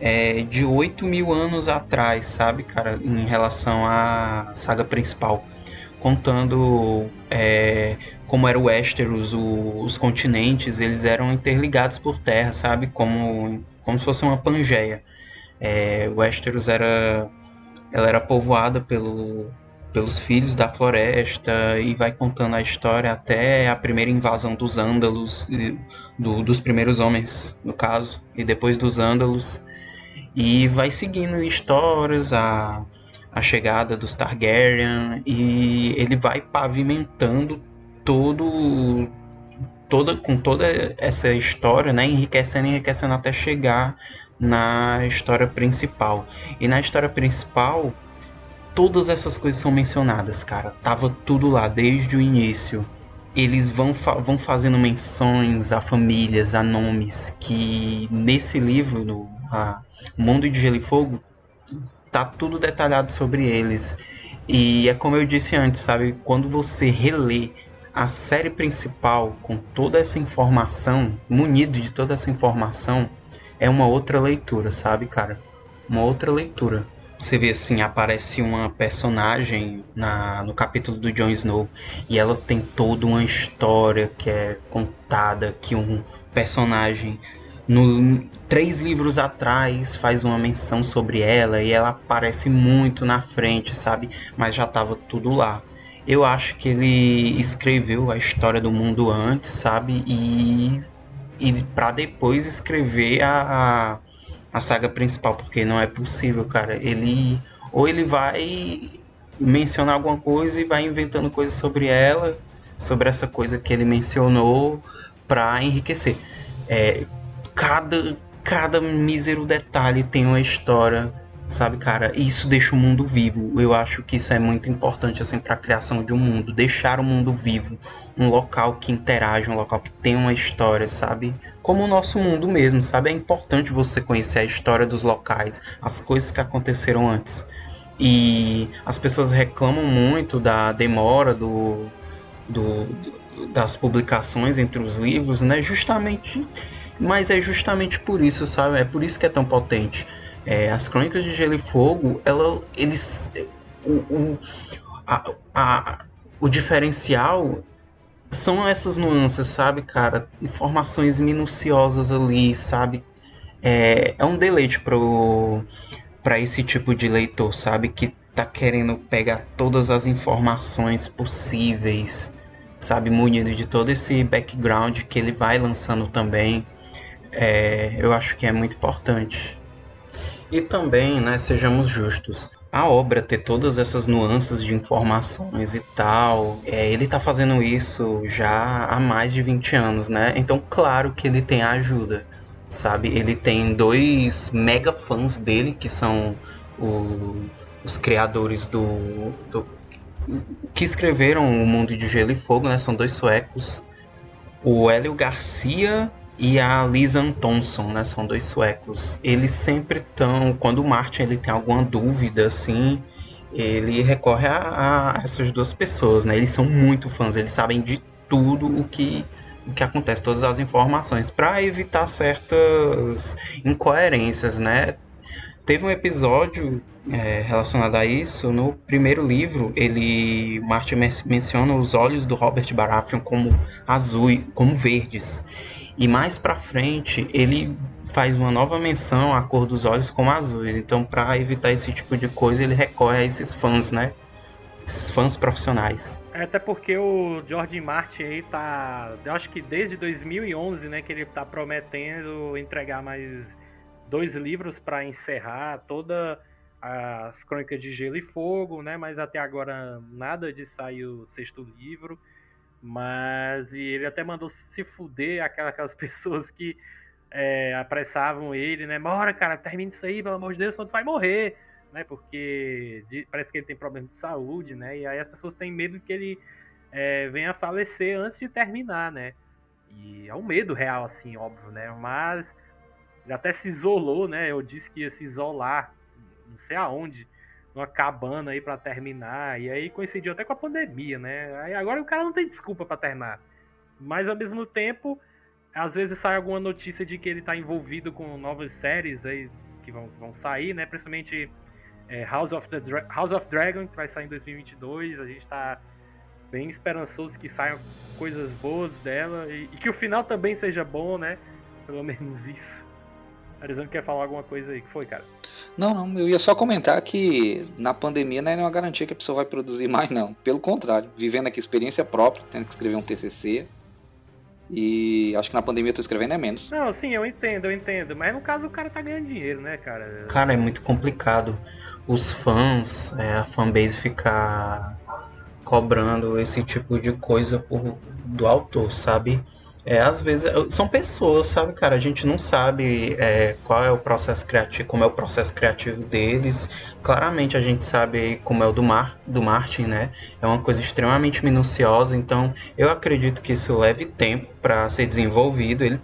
é, de 8 mil anos atrás, sabe, cara, em relação à saga principal. Contando é, como era o Westeros, o, os continentes, eles eram interligados por terra, sabe, como, como se fosse uma pangeia. É, Westeros era, ela era povoada pelo, pelos filhos da floresta e vai contando a história até a primeira invasão dos Ândalos, do, dos primeiros homens, no caso, e depois dos Ândalos. E vai seguindo histórias, a, a chegada dos Targaryen, e ele vai pavimentando todo, toda, com toda essa história, né, enriquecendo, enriquecendo até chegar na história principal. E na história principal, todas essas coisas são mencionadas, cara. Tava tudo lá desde o início. Eles vão, fa vão fazendo menções a famílias, a nomes, que nesse livro, no a Mundo de Gelo e Fogo, tá tudo detalhado sobre eles. E é como eu disse antes, sabe? Quando você relê a série principal com toda essa informação, munido de toda essa informação, é uma outra leitura, sabe, cara? Uma outra leitura. Você vê assim, aparece uma personagem na, no capítulo do Jon Snow e ela tem toda uma história que é contada que um personagem no três livros atrás faz uma menção sobre ela e ela aparece muito na frente, sabe? Mas já estava tudo lá. Eu acho que ele escreveu a história do mundo antes, sabe? E, e para depois escrever a, a a saga principal, porque não é possível, cara. Ele ou ele vai mencionar alguma coisa e vai inventando coisas sobre ela, sobre essa coisa que ele mencionou para enriquecer. É, cada cada mísero detalhe tem uma história sabe, cara? Isso deixa o mundo vivo. Eu acho que isso é muito importante, assim, a criação de um mundo. Deixar o mundo vivo. Um local que interage, um local que tem uma história, sabe? Como o nosso mundo mesmo, sabe? É importante você conhecer a história dos locais, as coisas que aconteceram antes. E as pessoas reclamam muito da demora do, do, das publicações entre os livros, né? Justamente. Mas é justamente por isso, sabe? É por isso que é tão potente é, as Crônicas de Gelo e Fogo, ela, eles, o, o, a, a, o diferencial são essas nuances, sabe, cara? Informações minuciosas ali, sabe? É, é um deleite pro, para esse tipo de leitor, sabe? Que tá querendo pegar todas as informações possíveis, sabe? Munido de todo esse background que ele vai lançando também. É, eu acho que é muito importante. E também, né, sejamos justos, a obra ter todas essas nuances de informações e tal, é, ele tá fazendo isso já há mais de 20 anos, né? Então, claro que ele tem a ajuda, sabe? Ele tem dois mega fãs dele, que são o, os criadores do, do, que escreveram O Mundo de Gelo e Fogo, né? São dois suecos, o Hélio Garcia e a Lisa Thompson, né? São dois suecos. Eles sempre estão, quando o Martin ele tem alguma dúvida, assim, ele recorre a, a, essas duas pessoas, né? Eles são muito fãs, eles sabem de tudo o que o que acontece, todas as informações, para evitar certas incoerências, né? Teve um episódio é, relacionado a isso no primeiro livro. Ele Martin menciona os olhos do Robert Baratheon como azul, como verdes. E mais para frente, ele faz uma nova menção à cor dos olhos como azuis. Então, para evitar esse tipo de coisa, ele recorre a esses fãs, né? Esses fãs profissionais. É, até porque o George Martin aí tá, eu acho que desde 2011, né, que ele tá prometendo entregar mais dois livros para encerrar toda as Crônicas de Gelo e Fogo, né? Mas até agora nada de sair o sexto livro. Mas e ele até mandou se fuder aquelas pessoas que é, apressavam ele, né? Bora, cara, termine isso aí, pelo amor de Deus, senão tu vai morrer, né? Porque parece que ele tem problema de saúde, né? E aí as pessoas têm medo que ele é, venha a falecer antes de terminar, né? E é um medo real, assim, óbvio, né? Mas ele até se isolou, né? Eu disse que ia se isolar, não sei aonde, numa cabana aí para terminar. E aí coincidiu até com a pandemia, né? Aí agora o cara não tem desculpa para terminar. Mas ao mesmo tempo, às vezes sai alguma notícia de que ele está envolvido com novas séries aí que vão, vão sair, né? Principalmente é, House, of the Dra House of Dragon, que vai sair em 2022. A gente está bem esperançoso que saiam coisas boas dela e, e, que o final também seja bom, né? Pelo menos isso. Arizona quer falar alguma coisa aí? que foi, cara? Não, não. Eu ia só comentar que na pandemia não é uma garantia que a pessoa vai produzir mais, não. Pelo contrário, vivendo aqui experiência própria, tendo que escrever um TCC, e acho que na pandemia eu tô escrevendo é menos. Não, sim, eu entendo, eu entendo. Mas no caso o cara tá ganhando dinheiro, né, cara? Cara, é muito complicado. Os fãs, é, a fanbase ficar cobrando esse tipo de coisa por, do autor, sabe? É, às vezes são pessoas, sabe, cara? A gente não sabe é, qual é o processo criativo, como é o processo criativo deles. Claramente a gente sabe como é o do, Mar, do Martin, né? É uma coisa extremamente minuciosa, então eu acredito que isso leve tempo para ser desenvolvido. Ele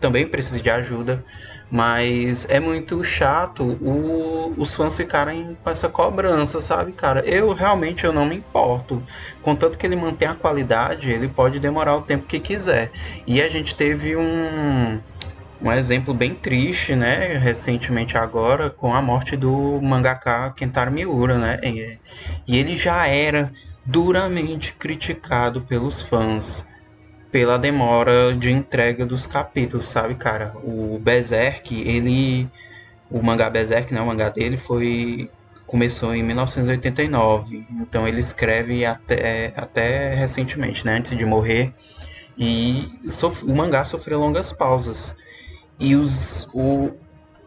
também precisa de ajuda mas é muito chato o, os fãs ficarem com essa cobrança, sabe, cara? Eu realmente eu não me importo. Contanto que ele mantém a qualidade, ele pode demorar o tempo que quiser. E a gente teve um, um exemplo bem triste, né? Recentemente agora, com a morte do mangaka Kentaro Miura, né? E, e ele já era duramente criticado pelos fãs pela demora de entrega dos capítulos, sabe, cara? O Berserk, ele. O mangá Berserk, né? O mangá dele foi. Começou em 1989. Então ele escreve até, até recentemente, né? Antes de morrer. E o mangá sofreu longas pausas. E os, o,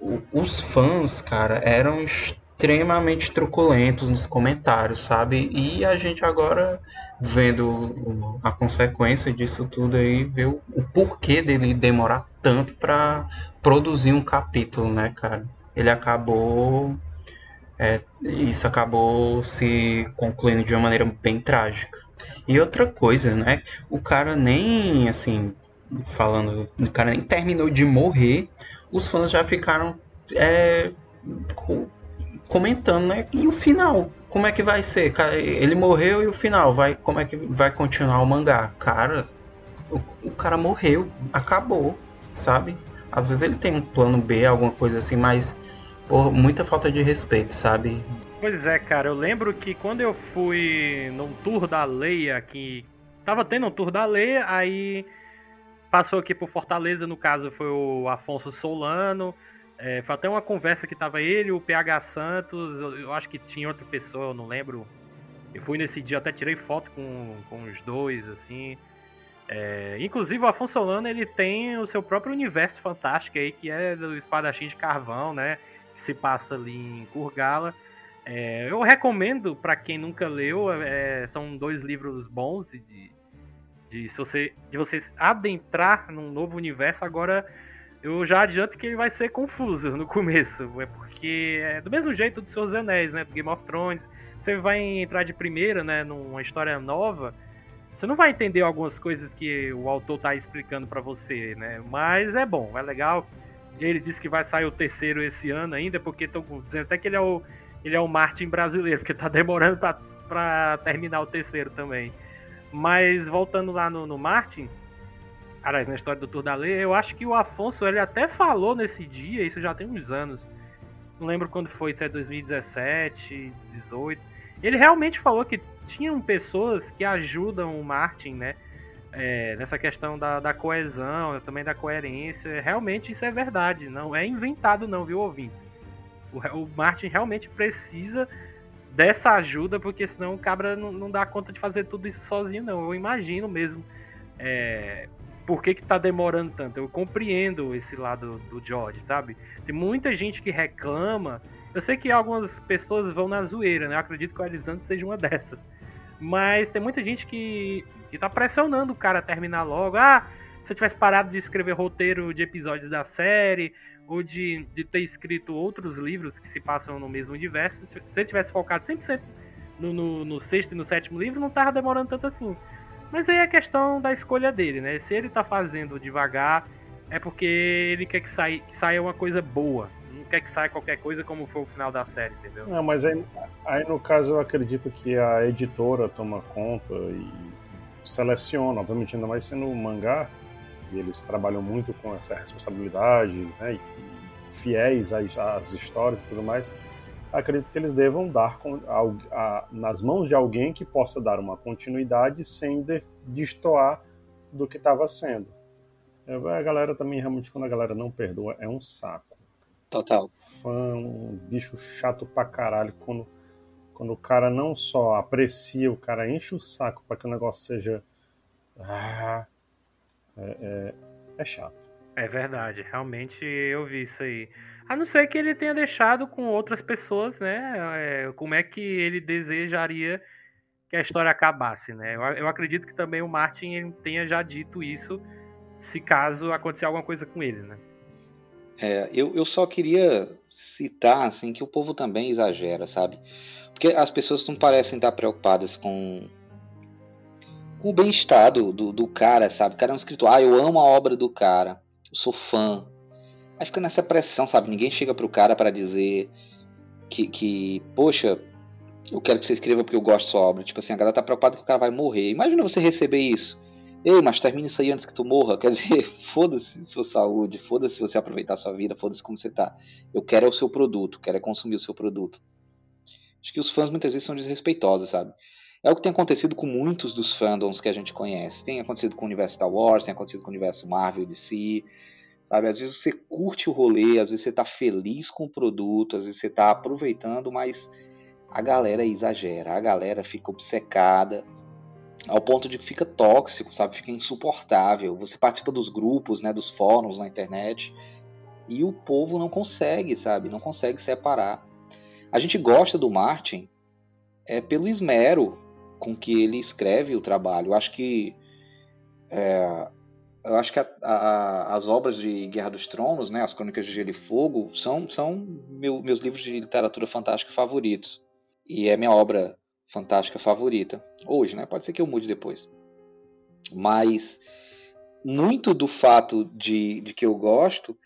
o, os fãs, cara, eram extremamente truculentos nos comentários, sabe? E a gente agora vendo a consequência disso tudo aí, ver o, porquê dele demorar tanto para produzir um capítulo, né, cara? Ele acabou é, isso acabou se concluindo de uma maneira bem trágica. E outra coisa, né? O cara nem assim, falando, o cara nem terminou de morrer, os fãs já ficaram é, comentando, né? E o final? Como é que vai ser? Ele morreu e o final? Vai, como é que vai continuar o mangá? Cara, o, o cara morreu, acabou, sabe? Às vezes ele tem um plano B, alguma coisa assim, mas por muita falta de respeito, sabe? Pois é, cara, eu lembro que quando eu fui num tour da Leia, que tava tendo um tour da Leia, aí passou aqui por Fortaleza, no caso foi o Afonso Solano, é, foi até uma conversa que tava ele, o PH Santos, eu, eu, acho que tinha outra pessoa, eu não lembro. Eu fui nesse dia, até tirei foto com, com os dois, assim. É, inclusive o Afonso Solano, ele tem o seu próprio universo fantástico aí, que é do Espadachim de Carvão, né? Que se passa ali em Kurgala. É, eu recomendo para quem nunca leu, é, são dois livros bons de, de, se você, de você adentrar num novo universo. Agora, eu já adianto que ele vai ser confuso no começo. É porque é do mesmo jeito do Senhor dos Anéis, né? Do Game of Thrones. Você vai entrar de primeira, né? Numa história nova. Você não vai entender algumas coisas que o autor tá explicando para você, né? Mas é bom, é legal. Ele disse que vai sair o terceiro esse ano ainda, porque estão dizendo até que ele é o, ele é o Martin brasileiro, porque tá demorando para terminar o terceiro também. Mas voltando lá no, no Martin, aliás, na história do Tour da Lei, eu acho que o Afonso ele até falou nesse dia, isso já tem uns anos. Não lembro quando foi, se é 2017, 18. Ele realmente falou que tinham pessoas que ajudam o Martin, né? É, nessa questão da, da coesão, também da coerência. Realmente isso é verdade, não é inventado não, viu, ouvintes? O, o Martin realmente precisa dessa ajuda, porque senão o cabra não, não dá conta de fazer tudo isso sozinho, não. Eu imagino mesmo é, por que, que tá demorando tanto. Eu compreendo esse lado do George, sabe? Tem muita gente que reclama. Eu sei que algumas pessoas vão na zoeira, né? Eu acredito que o Alisandro seja uma dessas. Mas tem muita gente que, que tá pressionando o cara a terminar logo. Ah, se eu tivesse parado de escrever roteiro de episódios da série, ou de, de ter escrito outros livros que se passam no mesmo universo, se eu tivesse focado 100% no, no, no sexto e no sétimo livro, não tava demorando tanto assim. Mas aí é questão da escolha dele, né? Se ele tá fazendo devagar, é porque ele quer que saia, que saia uma coisa boa. Não quer que saia qualquer coisa como foi o final da série, entendeu? Não, mas aí, aí no caso eu acredito que a editora toma conta e seleciona, obviamente ainda mais sendo um mangá, e eles trabalham muito com essa responsabilidade, né, e fiéis às, às histórias e tudo mais, acredito que eles devam dar com, a, a, nas mãos de alguém que possa dar uma continuidade sem de, destoar do que estava sendo. É, a galera também, realmente, quando a galera não perdoa, é um saco. Total. Fã, um bicho chato pra caralho. Quando, quando o cara não só aprecia, o cara enche o saco para que o negócio seja. Ah, é, é, é chato. É verdade, realmente eu vi isso aí. A não ser que ele tenha deixado com outras pessoas, né? É, como é que ele desejaria que a história acabasse, né? Eu, eu acredito que também o Martin tenha já dito isso, se caso acontecer alguma coisa com ele, né? É, eu, eu só queria citar assim que o povo também exagera, sabe? Porque as pessoas não parecem estar preocupadas com, com o bem-estar do, do, do, cara, sabe? O cara é um escritor, ah, eu amo a obra do cara, eu sou fã. Aí fica nessa pressão, sabe? Ninguém chega pro cara para dizer que, que, poxa, eu quero que você escreva porque eu gosto da sua obra. Tipo assim, a galera tá preocupada que o cara vai morrer. Imagina você receber isso. Ei, mas termine isso aí antes que tu morra. Quer dizer, foda-se sua saúde, foda-se você aproveitar sua vida, foda-se como você tá. Eu quero é o seu produto, quero é consumir o seu produto. Acho que os fãs muitas vezes são desrespeitosos, sabe? É o que tem acontecido com muitos dos fandoms que a gente conhece. Tem acontecido com o universo Star Wars, tem acontecido com o universo Marvel, DC, sabe? Às vezes você curte o rolê, às vezes você tá feliz com o produto, às vezes você tá aproveitando, mas a galera exagera, a galera fica obcecada ao ponto de que fica tóxico, sabe? Fica insuportável. Você participa dos grupos, né, dos fóruns na internet e o povo não consegue, sabe? Não consegue separar. A gente gosta do Martin é pelo esmero com que ele escreve o trabalho. Eu acho que é, eu acho que a, a, as obras de Guerra dos Tronos, né, as Crônicas de Gelo e Fogo, são, são meu, meus livros de literatura fantástica favoritos. E é minha obra fantástica favorita. Hoje, né? Pode ser que eu mude depois. Mas muito do fato de, de que eu gosto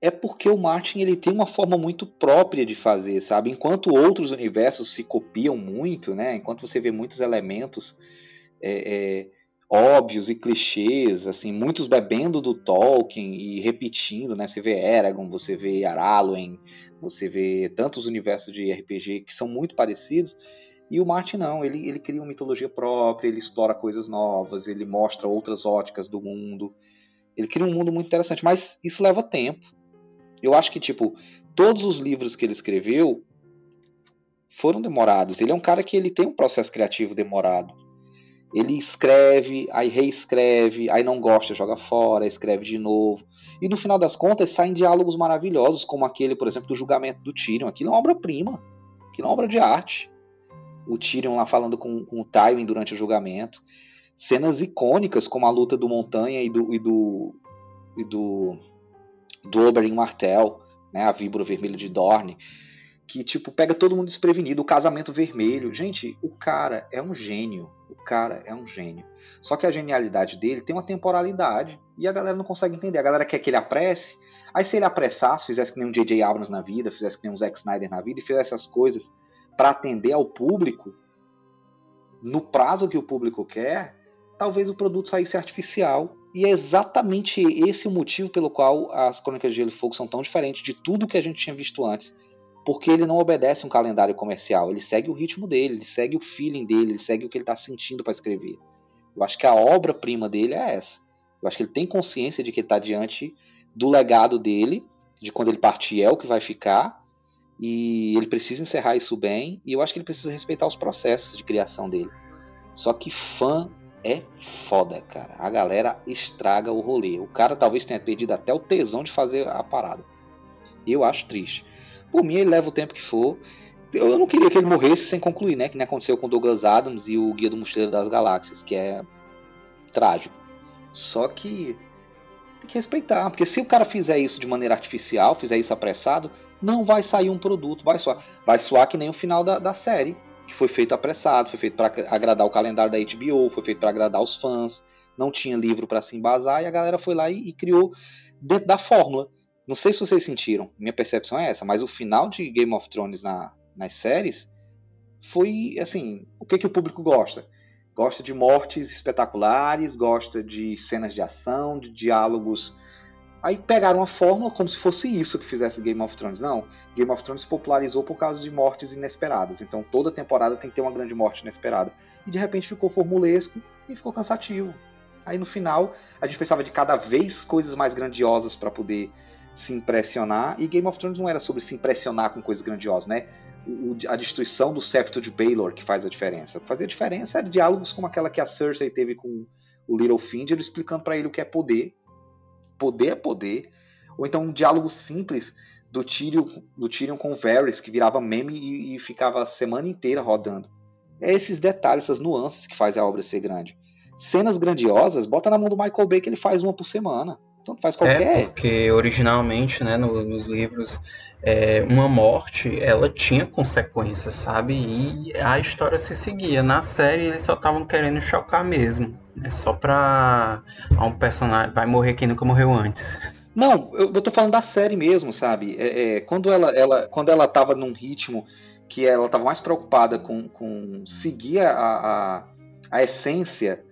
é porque o Martin ele tem uma forma muito própria de fazer, sabe? Enquanto outros universos se copiam muito, né? Enquanto você vê muitos elementos é, é, óbvios e clichês, assim, muitos bebendo do Tolkien e repetindo, né? Você vê Eragon, você vê Araluen, você vê tantos universos de RPG que são muito parecidos. E o Martin não, ele, ele cria uma mitologia própria, ele explora coisas novas, ele mostra outras óticas do mundo. Ele cria um mundo muito interessante, mas isso leva tempo. Eu acho que, tipo, todos os livros que ele escreveu foram demorados. Ele é um cara que ele tem um processo criativo demorado. Ele escreve, aí reescreve, aí não gosta, joga fora, escreve de novo. E no final das contas saem diálogos maravilhosos, como aquele, por exemplo, do julgamento do Tyrion. Aquilo é uma obra-prima. Aquilo é uma obra de arte o Tyrion lá falando com, com o Tywin durante o julgamento. Cenas icônicas, como a luta do Montanha e do, e do, e do, do Oberyn Martell, né, a víbora vermelha de Dorne, que tipo pega todo mundo desprevenido, o casamento vermelho. Gente, o cara é um gênio. O cara é um gênio. Só que a genialidade dele tem uma temporalidade e a galera não consegue entender. A galera quer que ele apresse. Aí se ele apressasse, fizesse que nem um J.J. Abrams na vida, fizesse que nem um Zack Snyder na vida e fizesse as coisas para atender ao público no prazo que o público quer, talvez o produto saísse artificial. E é exatamente esse o motivo pelo qual as Crônicas de Gelo e Fogo são tão diferentes de tudo que a gente tinha visto antes. Porque ele não obedece um calendário comercial, ele segue o ritmo dele, ele segue o feeling dele, ele segue o que ele está sentindo para escrever. Eu acho que a obra-prima dele é essa. Eu acho que ele tem consciência de que está diante do legado dele, de quando ele partir é o que vai ficar, e ele precisa encerrar isso bem. E eu acho que ele precisa respeitar os processos de criação dele. Só que fã é foda, cara. A galera estraga o rolê. O cara talvez tenha perdido até o tesão de fazer a parada. Eu acho triste. Por mim, ele leva o tempo que for. Eu não queria que ele morresse sem concluir, né? Que nem aconteceu com Douglas Adams e o Guia do Mochileiro das Galáxias, que é trágico. Só que tem que respeitar, porque se o cara fizer isso de maneira artificial, fizer isso apressado, não vai sair um produto, vai soar, vai soar que nem o final da, da série, que foi feito apressado, foi feito para agradar o calendário da HBO, foi feito para agradar os fãs, não tinha livro para se embasar e a galera foi lá e, e, criou dentro da fórmula. Não sei se vocês sentiram, minha percepção é essa, mas o final de Game of Thrones na, nas séries foi assim, o que que o público gosta? Gosta de mortes espetaculares, gosta de cenas de ação, de diálogos. Aí pegaram uma fórmula como se fosse isso que fizesse Game of Thrones. Não, Game of Thrones popularizou por causa de mortes inesperadas. Então toda temporada tem que ter uma grande morte inesperada. E de repente ficou formulesco e ficou cansativo. Aí no final a gente pensava de cada vez coisas mais grandiosas para poder se impressionar. E Game of Thrones não era sobre se impressionar com coisas grandiosas, né? O, a destruição do septo de Baelor que faz a diferença. O que fazia diferença era diálogos como aquela que a Cersei teve com o Littlefinger explicando para ele o que é poder. Poder é poder. Ou então um diálogo simples do Tyrion, do Tyrion com o Varys, que virava meme e, e ficava a semana inteira rodando. É esses detalhes, essas nuances que faz a obra ser grande. Cenas grandiosas, bota na mão do Michael Bay que ele faz uma por semana. Então faz qualquer. É, porque originalmente, né, no, nos livros, é, uma morte, ela tinha consequências, sabe? E a história se seguia. Na série, eles só estavam querendo chocar mesmo. Né? Só pra um personagem. Vai morrer quem nunca morreu antes. Não, eu, eu tô falando da série mesmo, sabe? É, é, quando, ela, ela, quando ela tava num ritmo que ela tava mais preocupada com, com seguir a, a, a essência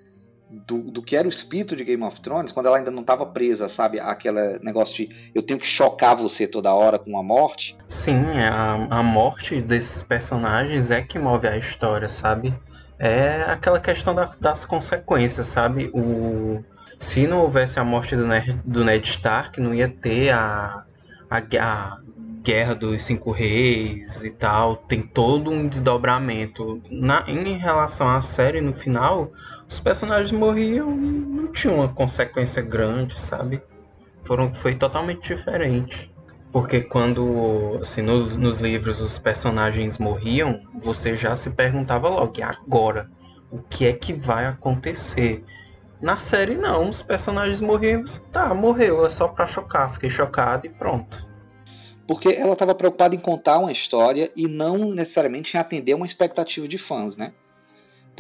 do, do que era o espírito de Game of Thrones, quando ela ainda não estava presa, sabe? Aquele negócio de eu tenho que chocar você toda hora com a morte. Sim, a, a morte desses personagens é que move a história, sabe? É aquela questão da, das consequências, sabe? O, se não houvesse a morte do Ned, do Ned Stark, não ia ter a, a, a Guerra dos Cinco Reis e tal, tem todo um desdobramento. Na, em relação à série, no final, os personagens morriam e não tinha uma consequência grande, sabe? Foram, foi totalmente diferente. Porque quando, assim, nos, nos livros os personagens morriam, você já se perguntava logo, e agora? O que é que vai acontecer? Na série não, os personagens morriam, tá, morreu, é só pra chocar, fiquei chocado e pronto porque ela estava preocupada em contar uma história e não necessariamente em atender uma expectativa de fãs, né?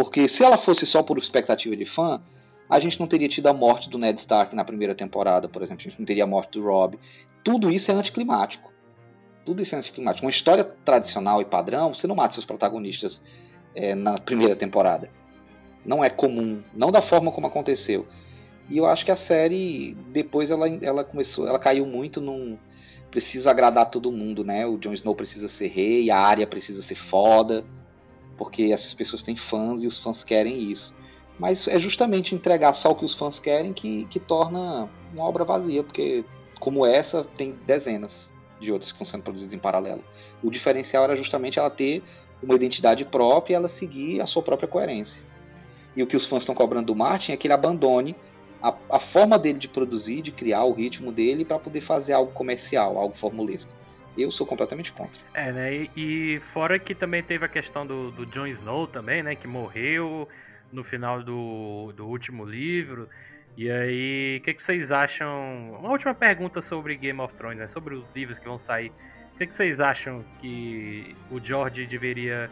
Porque se ela fosse só por expectativa de fã, a gente não teria tido a morte do Ned Stark na primeira temporada, por exemplo, a gente não teria a morte do Robb. Tudo isso é anticlimático. Tudo isso é anticlimático. Uma história tradicional e padrão, você não mata seus protagonistas é, na primeira temporada. Não é comum, não da forma como aconteceu. E eu acho que a série depois ela, ela começou, ela caiu muito num preciso agradar todo mundo, né? O Jon Snow precisa ser rei, a área precisa ser foda, porque essas pessoas têm fãs e os fãs querem isso. Mas é justamente entregar só o que os fãs querem que, que torna uma obra vazia, porque como essa, tem dezenas de outras que estão sendo produzidas em paralelo. O diferencial era justamente ela ter uma identidade própria e ela seguir a sua própria coerência. E o que os fãs estão cobrando do Martin é que ele abandone a, a forma dele de produzir, de criar o ritmo dele para poder fazer algo comercial, algo formulesco. Eu sou completamente contra. É, né? E, e, fora que também teve a questão do, do Jon Snow também, né? Que morreu no final do, do último livro. E aí, o que, que, vocês acham? Uma última pergunta sobre Game of Thrones, né? Sobre os livros que vão sair. O que, que vocês acham que o George deveria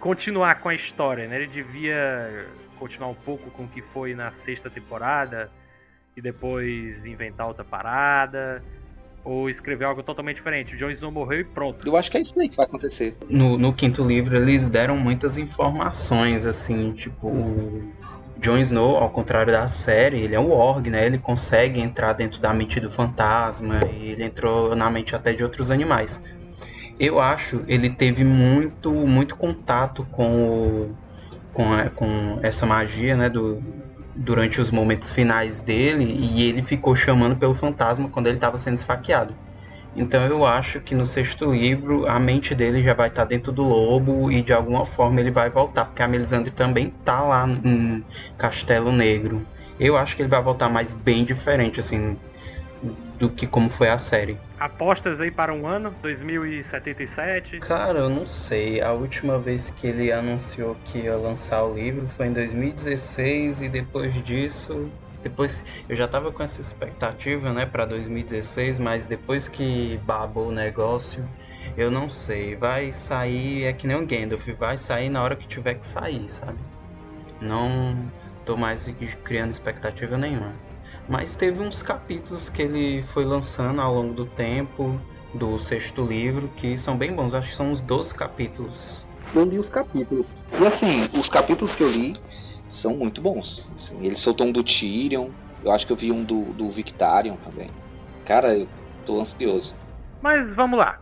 continuar com a história, né? Ele devia continuar um pouco com o que foi na sexta temporada e depois inventar outra parada ou escrever algo totalmente diferente. O Jon Snow morreu e pronto. Eu acho que é isso aí que vai acontecer. No, no quinto livro eles deram muitas informações, assim, tipo, o Jon Snow, ao contrário da série, ele é um org, né? Ele consegue entrar dentro da mente do fantasma e ele entrou na mente até de outros animais. Eu acho ele teve muito muito contato com o com, a, com essa magia, né, do, durante os momentos finais dele e ele ficou chamando pelo fantasma quando ele estava sendo esfaqueado. Então eu acho que no sexto livro a mente dele já vai estar tá dentro do lobo e de alguma forma ele vai voltar, porque a Melisandre também tá lá em Castelo Negro. Eu acho que ele vai voltar mais bem diferente assim do que como foi a série. Apostas aí para um ano, 2077? Cara, eu não sei. A última vez que ele anunciou que ia lançar o livro foi em 2016 e depois disso, depois eu já tava com essa expectativa, né, para 2016, mas depois que babou o negócio, eu não sei. Vai sair é que nem um Gandalf, vai sair na hora que tiver que sair, sabe? Não tô mais criando expectativa nenhuma. Mas teve uns capítulos que ele foi lançando ao longo do tempo do sexto livro que são bem bons. Acho que são uns 12 capítulos. eu li os capítulos. E assim, os capítulos que eu li são muito bons. Assim, ele soltou um do Tyrion, eu acho que eu vi um do, do Victarion também. Cara, eu tô ansioso. Mas vamos lá.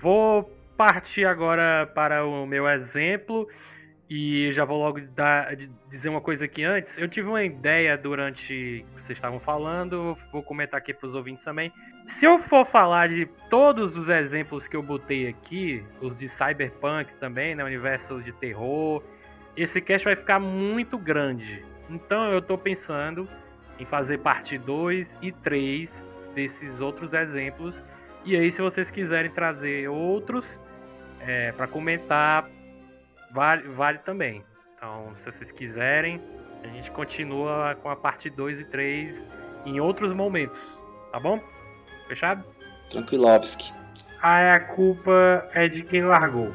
Vou partir agora para o meu exemplo e já vou logo dar, dizer uma coisa aqui antes. Eu tive uma ideia durante que vocês estavam falando, vou comentar aqui para os ouvintes também. Se eu for falar de todos os exemplos que eu botei aqui, os de cyberpunk também, né, universo de terror, esse cast vai ficar muito grande. Então eu estou pensando em fazer parte 2 e 3 desses outros exemplos. E aí, se vocês quiserem trazer outros é, para comentar, vale, vale também. Então, se vocês quiserem, a gente continua com a parte 2 e 3 em outros momentos, tá bom? Fechado? Tranquilovski. Aí a culpa é de quem largou.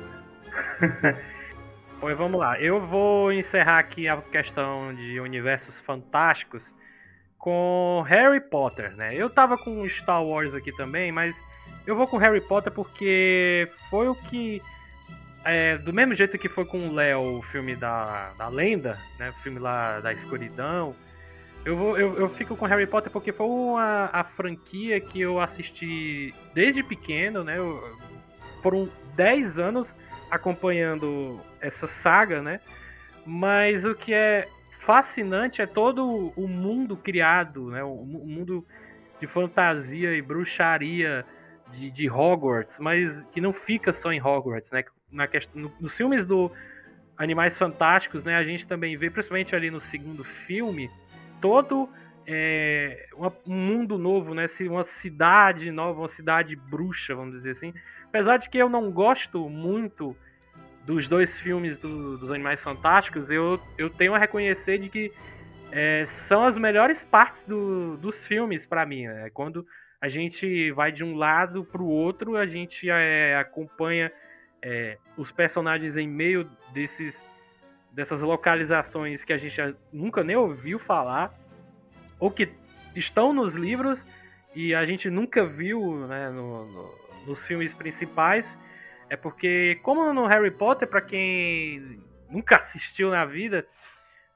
pois vamos lá. Eu vou encerrar aqui a questão de universos fantásticos com Harry Potter, né? Eu tava com Star Wars aqui também, mas eu vou com Harry Potter porque foi o que é, do mesmo jeito que foi com o Léo, o filme da, da lenda, né? O filme lá da escuridão. Eu, vou, eu, eu fico com Harry Potter porque foi uma, a franquia que eu assisti desde pequeno, né? Eu, foram 10 anos acompanhando essa saga, né? Mas o que é fascinante é todo o mundo criado, né? O, mundo de fantasia e bruxaria de, de Hogwarts, mas que não fica só em Hogwarts, né? Na questão, no, nos filmes do Animais Fantásticos, né, a gente também vê, principalmente ali no segundo filme, todo é, um mundo novo, né, uma cidade nova, uma cidade bruxa, vamos dizer assim. Apesar de que eu não gosto muito dos dois filmes do, dos Animais Fantásticos, eu, eu tenho a reconhecer de que é, são as melhores partes do, dos filmes para mim. Né? Quando a gente vai de um lado para o outro, a gente é, acompanha é, os personagens em meio desses dessas localizações que a gente nunca nem ouviu falar ou que estão nos livros e a gente nunca viu né, no, no, nos filmes principais é porque como no Harry Potter para quem nunca assistiu na vida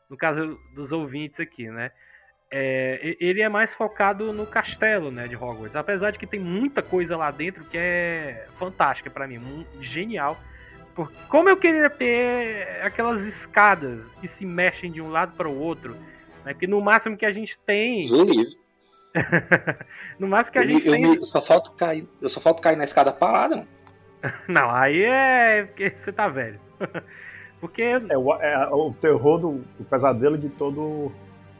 no caso dos ouvintes aqui né é, ele é mais focado no castelo, né, de Hogwarts. Apesar de que tem muita coisa lá dentro que é fantástica para mim, genial. Por, como eu queria ter aquelas escadas que se mexem de um lado para o outro, né, que no máximo que a gente tem. no máximo que a eu, gente eu tem. Me, só falta cair, eu só falta cair na escada parada, mano. Não, aí é porque você tá velho. porque é o, é o terror do o pesadelo de todo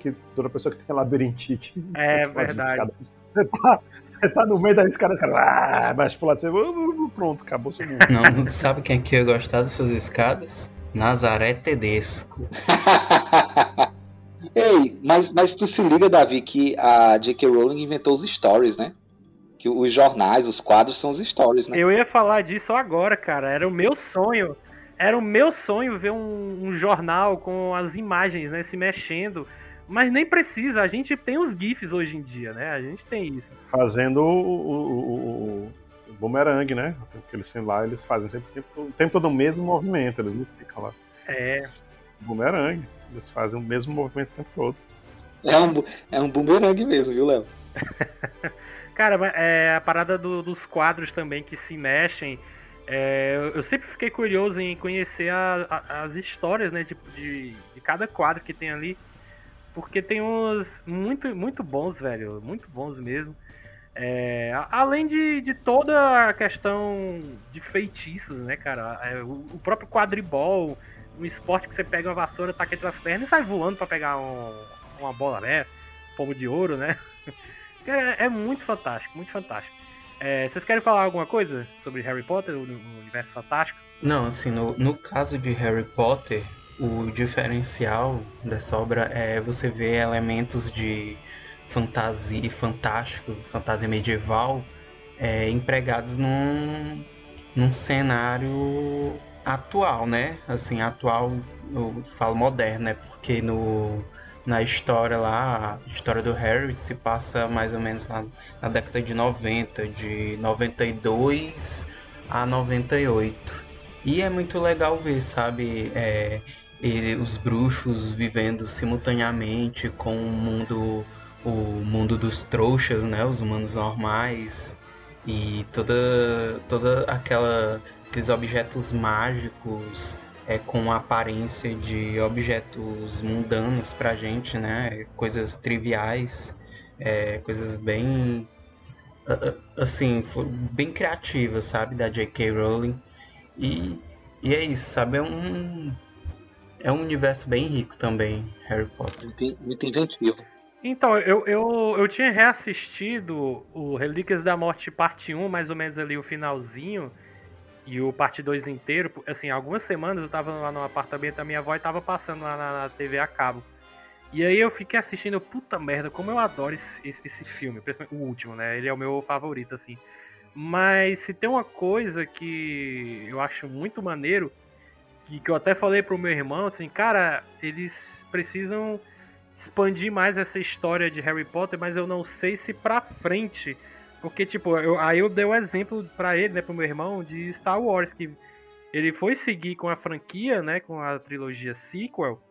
que toda pessoa que tem labirintite. É verdade. Você tá, você tá no meio da escada, escada ah, mas pular você, pronto, acabou seu mundo. Não, sabe quem que ia gostar dessas escadas? Nazaré Tedesco. Ei, mas, mas tu se liga, Davi, que a J.K. Rowling inventou os stories, né? Que os jornais, os quadros são os stories, né? Eu ia falar disso agora, cara. Era o meu sonho. Era o meu sonho ver um, um jornal com as imagens, né, se mexendo mas nem precisa, a gente tem os GIFs hoje em dia, né? A gente tem isso. Fazendo o, o, o, o boomerang, né? Porque eles têm lá, eles fazem sempre o tempo, tempo todo o mesmo movimento, eles não ficam lá. É. Boomerang. Eles fazem o mesmo movimento o tempo todo. É um, é um boomerang mesmo, viu, Léo? Cara, é a parada do, dos quadros também que se mexem. É, eu sempre fiquei curioso em conhecer a, a, as histórias, né, tipo, de, de cada quadro que tem ali. Porque tem uns muito, muito bons, velho. Muito bons mesmo. É, além de, de toda a questão de feitiços, né, cara? É, o, o, próprio quadribol, um esporte que você pega uma vassoura, taca entre as pernas e sai voando para pegar um, uma bola, né? Pomo de ouro, né? É, é muito fantástico, muito fantástico. É, vocês querem falar alguma coisa sobre Harry Potter, o, o universo fantástico? Não, assim, no, no caso de Harry Potter, o diferencial dessa obra é você ver elementos de fantasia, fantástico, fantasia medieval, é, empregados num, num cenário atual, né? Assim, atual, eu falo moderno, né? Porque no, na história lá, a história do Harry se passa mais ou menos na, na década de 90, de 92 a 98. E é muito legal ver, sabe, é, ele, os bruxos vivendo simultaneamente com o mundo, o mundo dos trouxas, né, os humanos normais e toda, toda aquela aqueles objetos mágicos é, com aparência de objetos mundanos pra gente, né? Coisas triviais, é, coisas bem assim, bem criativas, sabe, da J.K. Rowling. E, e é isso, sabe? É um é um universo bem rico também, Harry Potter. Muito, muito inventivo. Então, eu, eu, eu tinha reassistido o Relíquias da Morte parte 1, mais ou menos ali o finalzinho, e o parte 2 inteiro. Assim, algumas semanas eu tava lá no apartamento da minha avó e tava passando lá na, na TV a cabo. E aí eu fiquei assistindo, puta merda, como eu adoro esse, esse, esse filme, principalmente o último, né? Ele é o meu favorito, assim. Mas se tem uma coisa que eu acho muito maneiro, que, que eu até falei pro meu irmão, assim, cara, eles precisam expandir mais essa história de Harry Potter, mas eu não sei se pra frente. Porque, tipo, eu, aí eu dei o um exemplo para ele, né, pro meu irmão, de Star Wars, que ele foi seguir com a franquia, né, com a trilogia sequel,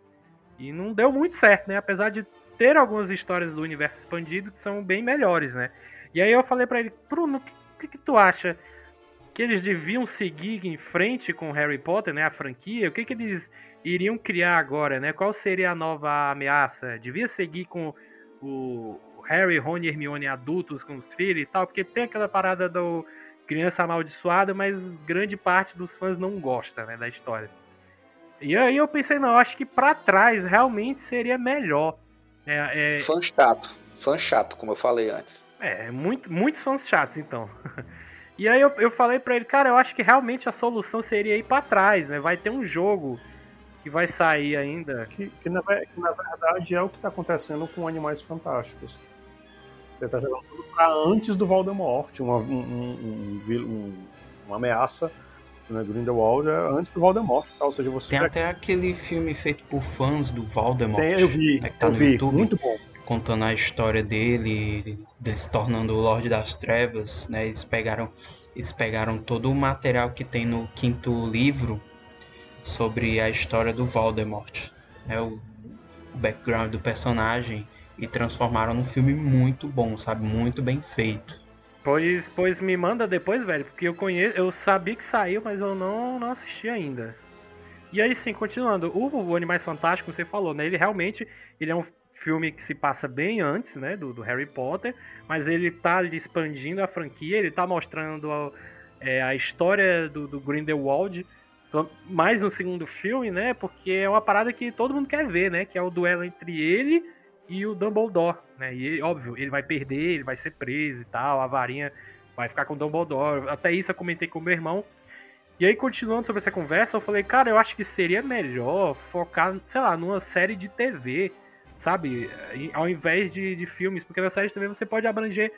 e não deu muito certo, né, apesar de ter algumas histórias do universo expandido que são bem melhores, né. E aí eu falei para ele, Bruno, o que, que, que tu acha que eles deviam seguir em frente com Harry Potter, né, a franquia? O que, que eles iriam criar agora, né? Qual seria a nova ameaça? Devia seguir com o Harry, Rony e Hermione adultos com os filhos e tal, porque tem aquela parada do criança amaldiçoada, mas grande parte dos fãs não gosta, né, da história. E aí eu pensei, não, acho que para trás realmente seria melhor. É, é... Fã chato, fã chato, como eu falei antes. É, muito, muitos fãs chatos, então. e aí eu, eu falei para ele, cara, eu acho que realmente a solução seria ir para trás, né? Vai ter um jogo que vai sair ainda. Que, que, na, que na, verdade é o que está acontecendo com Animais Fantásticos. Você está jogando tudo pra antes do Voldemort, uma, um, um, um, uma ameaça né, Grindelwald é antes do Voldemort, tá? ou seja, você tem já... até aquele filme feito por fãs do Voldemort. Tem, eu vi, né, tá eu vi, YouTube, muito bom. Contando a história dele, dele se tornando o Lorde das Trevas, né? Eles pegaram, eles pegaram todo o material que tem no quinto livro sobre a história do Voldemort, né, o, o background do personagem e transformaram num filme muito bom, sabe, muito bem feito. Pois, pois me manda depois, velho, porque eu conheço, eu sabia que saiu, mas eu não, não assisti ainda. E aí sim, continuando, o, o Animais Fantásticos, você falou, né? Ele realmente ele é um filme que se passa bem antes, né, do, do Harry Potter, mas ele tá expandindo a franquia, ele tá mostrando a, é, a história do, do Grindelwald, mais no segundo filme, né? Porque é uma parada que todo mundo quer ver, né? Que é o duelo entre ele e o Dumbledore, né? E óbvio, ele vai perder, ele vai ser preso e tal, a varinha vai ficar com o Dumbledore. Até isso eu comentei com o meu irmão. E aí, continuando sobre essa conversa, eu falei, cara, eu acho que seria melhor focar, sei lá, numa série de TV, sabe? Ao invés de, de filmes, porque na série TV você pode abranger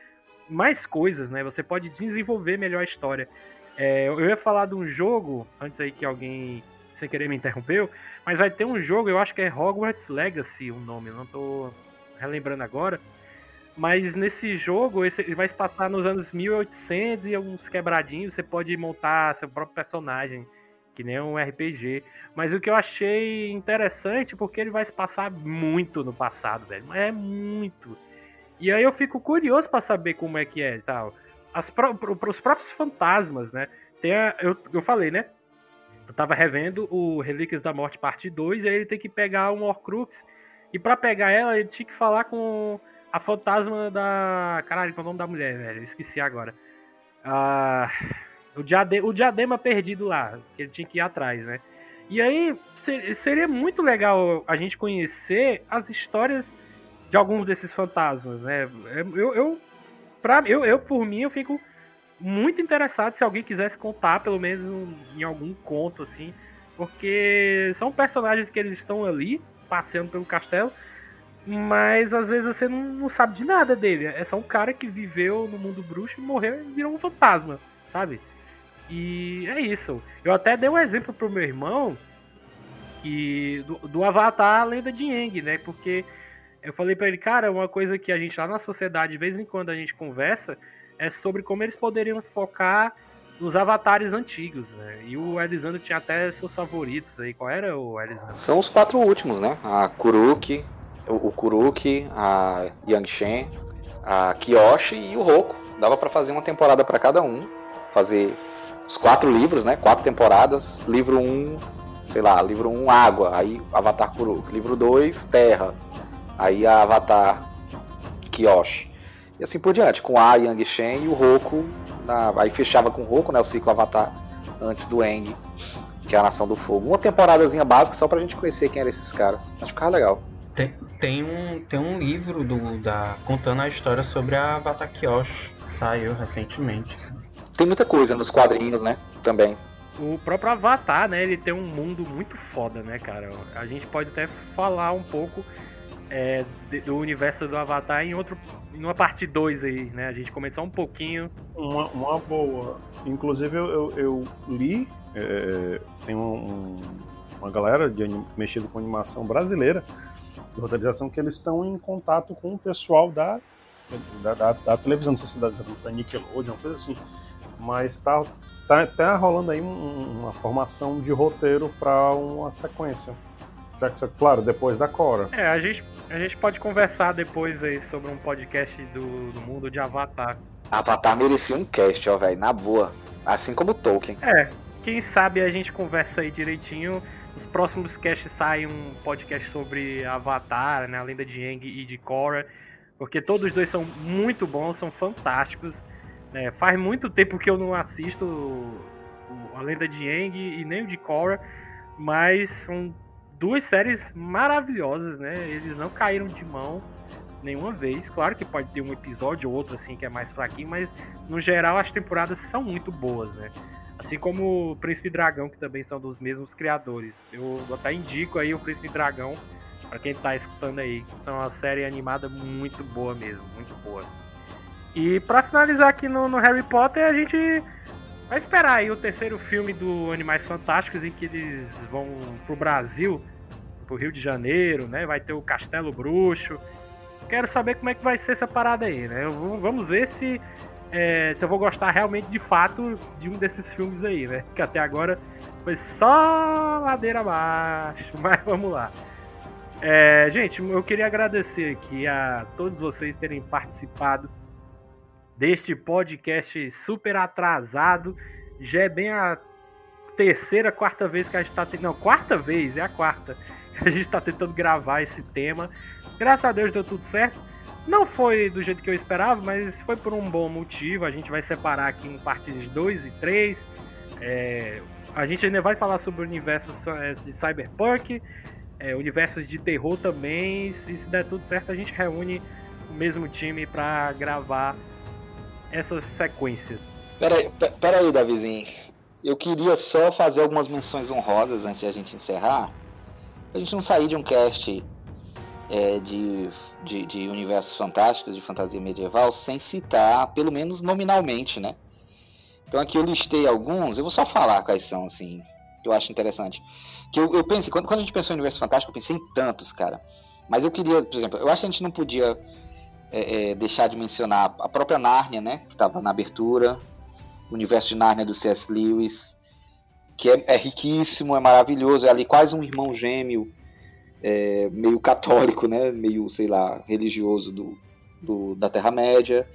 mais coisas, né? Você pode desenvolver melhor a história. É, eu ia falar de um jogo, antes aí que alguém sem querer me interrompeu, mas vai ter um jogo, eu acho que é Hogwarts Legacy o nome, não tô relembrando agora. Mas nesse jogo, ele vai se passar nos anos 1800 e alguns quebradinhos, você pode montar seu próprio personagem, que nem um RPG. Mas o que eu achei interessante, porque ele vai se passar muito no passado, velho. É muito. E aí eu fico curioso para saber como é que é e tal as pro, pro, os próprios fantasmas, né? Tem a, eu, eu falei, né? Eu tava revendo o Relíquias da Morte parte 2 e aí ele tem que pegar um Horcrux. E para pegar ela, ele tinha que falar com a fantasma da. Caralho, qual é o nome da mulher, velho? Eu esqueci agora. Ah, o, diadema, o diadema perdido lá, que ele tinha que ir atrás, né? E aí seria muito legal a gente conhecer as histórias de alguns desses fantasmas, né? Eu, eu pra, eu, eu, por mim, eu fico muito interessado se alguém quisesse contar, pelo menos em algum conto, assim. Porque são personagens que eles estão ali, passeando pelo castelo, mas às vezes você não, não, sabe de nada dele. É só um cara que viveu no mundo bruxo e morreu e virou um fantasma, sabe? E é isso. Eu até dei um exemplo pro meu irmão que, do, do Avatar a Lenda de Aang, né? Porque eu falei para ele, cara, uma coisa que a gente lá na sociedade, de vez em quando a gente conversa, é sobre como eles poderiam focar dos avatares antigos, né? E o Elisandro tinha até seus favoritos aí. Qual era o Elisandro? São os quatro últimos, né? A Kuruki, o, Kuruki, a Yangshen, a Kiyoshi e o Roku. Dava para fazer uma temporada para cada um. Fazer os quatro livros, né? Quatro temporadas. Livro 1, um, sei lá, livro 1, um, água. Aí Avatar Kuruki. Livro 2, terra. Aí Avatar Kiyoshi. E assim por diante, com a Yang Shen e o Roku. Na... Aí fechava com o Roku, né? O ciclo Avatar antes do Eng, que é a Nação do Fogo. Uma temporadazinha básica só pra gente conhecer quem eram esses caras. Acho que ficava legal. Tem, tem, um, tem um livro do, da, contando a história sobre a Avatar Kyoshi. Saiu recentemente. Assim. Tem muita coisa nos quadrinhos, né? Também. O próprio Avatar, né? Ele tem um mundo muito foda, né, cara? A gente pode até falar um pouco é, do universo do Avatar em outro em uma parte 2 aí, né? A gente começou um pouquinho. Uma, uma boa. Inclusive eu, eu, eu li, é, tem um, uma galera de mexido com animação brasileira de roteirização que eles estão em contato com o pessoal da, da, da, da televisão, não sei se da, da Nickelodeon, coisa assim. Mas tá, tá, tá rolando aí um, uma formação de roteiro para uma sequência. Claro, depois da Cora. É, a gente, a gente pode conversar depois aí sobre um podcast do, do mundo de Avatar. Avatar merecia um cast, ó, velho, na boa. Assim como Tolkien. É, quem sabe a gente conversa aí direitinho nos próximos casts sai um podcast sobre Avatar, né? A lenda de Aang e de Korra. Porque todos os dois são muito bons, são fantásticos. Né? Faz muito tempo que eu não assisto a lenda de Aang e nem o de Korra. Mas são duas séries maravilhosas, né? Eles não caíram de mão nenhuma vez. Claro que pode ter um episódio ou outro assim que é mais fraquinho, mas no geral as temporadas são muito boas, né? Assim como o Príncipe Dragão, que também são dos mesmos criadores. Eu até indico aí o Príncipe Dragão para quem tá escutando aí. São uma série animada muito boa mesmo, muito boa. E para finalizar aqui no, no, Harry Potter, a gente vai esperar aí o terceiro filme do Animais Fantásticos, em que eles vão pro Brasil, pro Rio de Janeiro, né? Vai ter o Castelo Bruxo. Quero saber como é que vai ser essa parada aí, né? Vamos ver se é, se eu vou gostar realmente de fato de um desses filmes aí, né? Que até agora foi só ladeira abaixo, mas vamos lá. É, gente, eu queria agradecer aqui a todos vocês terem participado deste podcast super atrasado. Já é bem a terceira, quarta vez que a gente está tentando. Não, quarta vez, é a quarta. A gente está tentando gravar esse tema. Graças a Deus deu tudo certo. Não foi do jeito que eu esperava, mas foi por um bom motivo. A gente vai separar aqui em partes 2 e 3. É, a gente ainda vai falar sobre o universo é, de Cyberpunk, é, universos de terror também. E se der tudo certo, a gente reúne o mesmo time para gravar essas sequências. Peraí, peraí, Davizinho. Eu queria só fazer algumas menções honrosas antes de a gente encerrar. A gente não sair de um cast é, de, de, de, universos fantásticos, de fantasia medieval, sem citar, pelo menos nominalmente, né? Então aqui eu listei alguns, eu vou só falar quais são, assim, que eu acho interessante. Que eu, eu pensei, quando, quando a gente pensou em universo fantástico, eu pensei em tantos, cara. Mas eu queria, por exemplo, eu acho que a gente não podia é, é, deixar de mencionar a própria Nárnia, né? Que estava na abertura, o universo de Nárnia do C.S. Lewis, que é, é riquíssimo, é maravilhoso, é ali quase um irmão gêmeo é, meio católico, né? Meio, sei lá, religioso do, do, da Terra-média.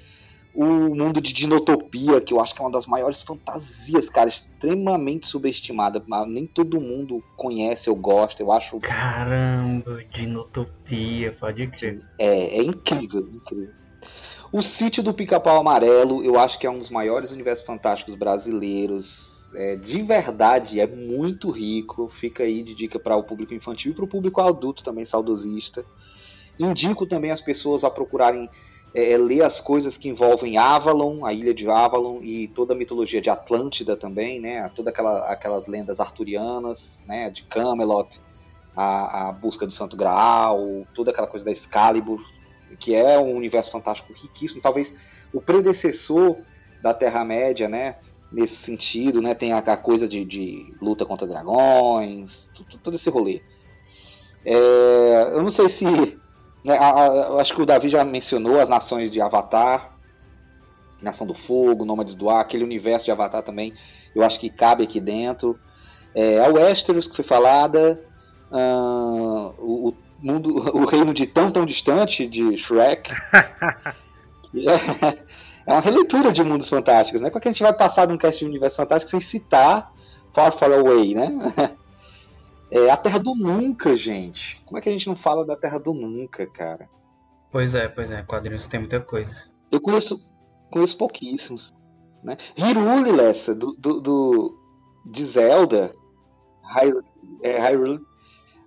O mundo de Dinotopia, que eu acho que é uma das maiores fantasias, cara, extremamente subestimada. Nem todo mundo conhece ou gosta, eu acho. Caramba, Dinotopia, pode crer. É, é incrível, incrível. O Sítio do Pica-Pau Amarelo, eu acho que é um dos maiores universos fantásticos brasileiros é, de verdade é muito rico. Fica aí de dica para o público infantil e para o público adulto também saudosista. Indico também as pessoas a procurarem é, é, ler as coisas que envolvem Avalon, a ilha de Avalon e toda a mitologia de Atlântida também, né? Toda aquela, aquelas lendas arturianas, né? De Camelot, a, a busca do Santo Graal, toda aquela coisa da Excalibur, que é um universo fantástico riquíssimo, talvez o predecessor da Terra Média, né? nesse sentido, né? Tem a, a coisa de, de, luta contra dragões, tudo, todo esse rolê. É, eu não sei se. Né, a, a, acho que o Davi já mencionou as nações de Avatar. Nação do Fogo, Nômades do Ar, aquele universo de Avatar também, eu acho que cabe aqui dentro. É, a Westeros, que foi falada, uh, o, o, mundo, o reino de tão tão distante de Shrek. é, é uma releitura de Mundos Fantásticos, né? Como é que a gente vai passar de um cast de Universo Fantástico sem citar Far Far Away, né? É a Terra do Nunca, gente. Como é que a gente não fala da Terra do Nunca, cara? Pois é, pois é. Quadrinhos tem muita coisa. Eu conheço, conheço pouquíssimos. Né? Hiruli, Lessa, do, do, do, de Zelda. Hyrule, é, Hyrule.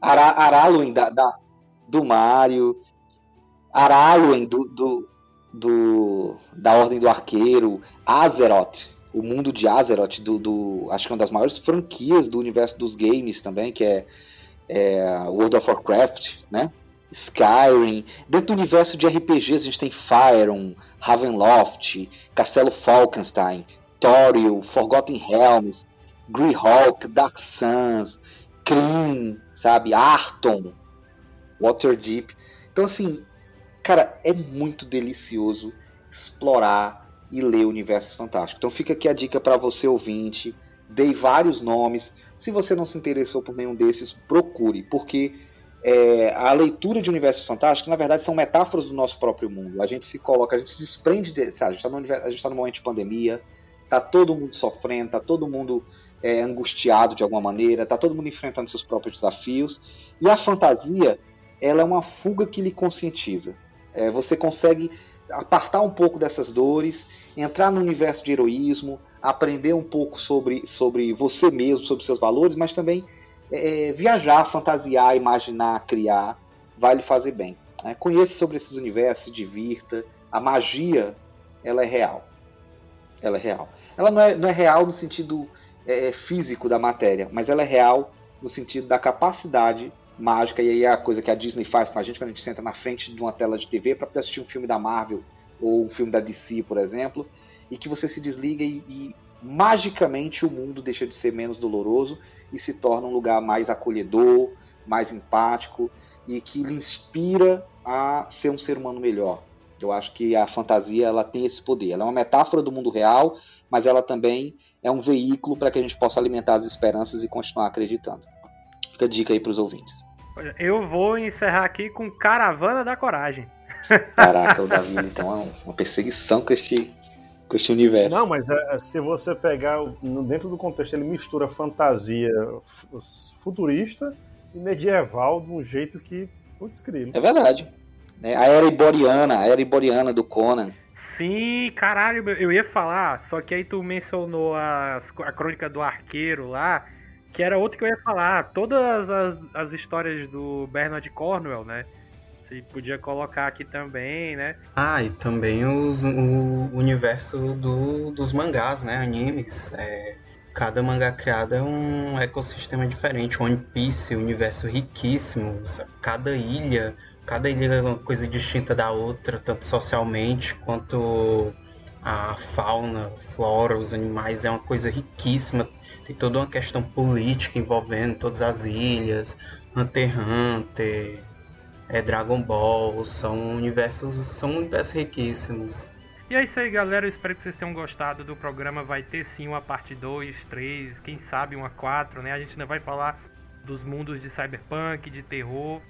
Ara, Araluen, da, da, do Mario. Araluen, do, do, do, da Ordem do Arqueiro. Azeroth, o mundo de Azeroth, do, do, acho que é uma das maiores franquias do universo dos games também, que é, é World of Warcraft, né? Skyrim. Dentro do universo de RPGs a gente tem Faerun, Ravenloft, Castelo Falkenstein, Toriel, Forgotten Realms, Greyhawk, Dark Suns, Kryn, sabe? Arton, Waterdeep. Então assim, cara, é muito delicioso explorar e ler Universos Fantásticos. Então fica aqui a dica para você ouvinte. Dei vários nomes. Se você não se interessou por nenhum desses, procure, porque é, a leitura de Universos Fantásticos, na verdade, são metáforas do nosso próprio mundo. A gente se coloca, a gente se desprende de. Sabe, a gente está no, no, momento de pandemia, tá todo mundo sofrendo, tá todo mundo é, angustiado de alguma maneira, tá todo mundo enfrentando seus próprios desafios. E a fantasia, ela é uma fuga que lhe conscientiza. É, você consegue apartar um pouco dessas dores, entrar no universo de heroísmo, aprender um pouco sobre, sobre você mesmo, sobre seus valores, mas também é, viajar, fantasiar, imaginar, criar, vai lhe fazer bem. É, conheça sobre esses universos, se divirta. A magia, ela é real. Ela é real. Ela não é, não é real no sentido é, físico da matéria, mas ela é real no sentido da capacidade mágica, e aí é a coisa que a Disney faz com a gente quando a gente senta na frente de uma tela de TV para poder assistir um filme da Marvel ou um filme da DC, por exemplo, e que você se desliga e, e magicamente o mundo deixa de ser menos doloroso e se torna um lugar mais acolhedor, mais empático e que lhe inspira a ser um ser humano melhor. Eu acho que a fantasia ela tem esse poder. Ela é uma metáfora do mundo real, mas ela também é um veículo para que a gente possa alimentar as esperanças e continuar acreditando. Fica a dica aí para os ouvintes. Eu vou encerrar aqui com Caravana da Coragem. Caraca, o Davi então é uma perseguição com este, com este universo. Não, mas é, se você pegar dentro do contexto, ele mistura fantasia futurista e medieval de um jeito que. Putz, grilo. É verdade. É, a era iboriana, a era iboriana do Conan. Sim, caralho, eu ia falar, só que aí tu mencionou as, a crônica do arqueiro lá. Que era outro que eu ia falar. Todas as, as histórias do Bernard Cornwell, né? Você podia colocar aqui também, né? Ah, e também os, o universo do, dos mangás, né? Animes. É, cada mangá criado é um ecossistema diferente. One Piece, universo riquíssimo. Cada ilha, cada ilha é uma coisa distinta da outra, tanto socialmente quanto a fauna, flora, os animais é uma coisa riquíssima tem toda uma questão política envolvendo todas as ilhas, Hunter x Hunter, é, Dragon Ball, são universos, são universos riquíssimos. E é isso aí, galera. Eu espero que vocês tenham gostado do programa. Vai ter sim uma parte 2, 3, quem sabe uma 4, né? A gente ainda vai falar dos mundos de cyberpunk, de terror.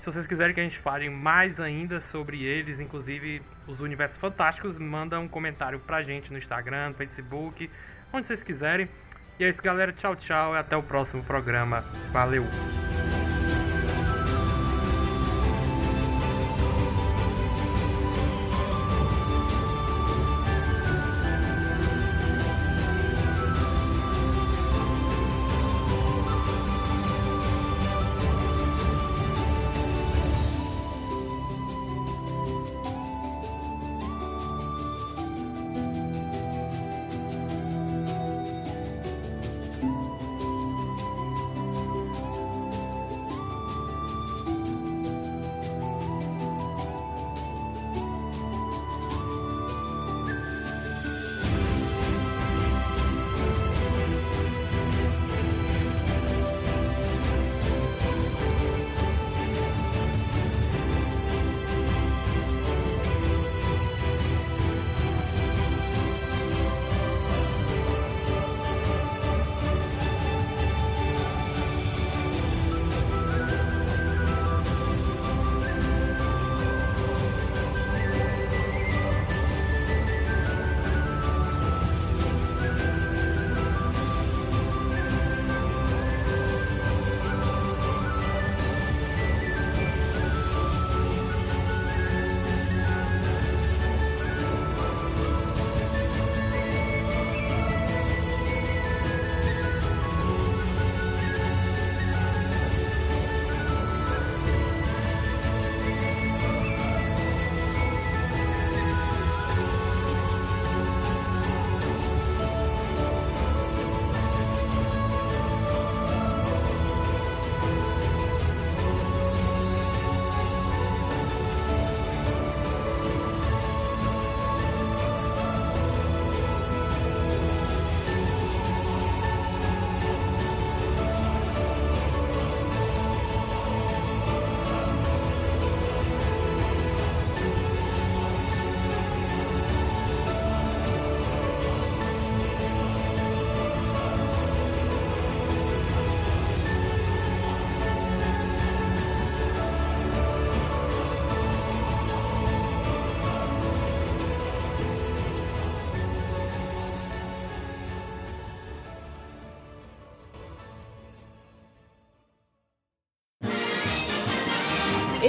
Se vocês quiserem que a gente fale mais ainda sobre eles, inclusive os universos fantásticos, manda um comentário pra gente no Instagram, no Facebook, onde vocês quiserem. E é isso, galera. Tchau, tchau. E até o próximo programa. Valeu!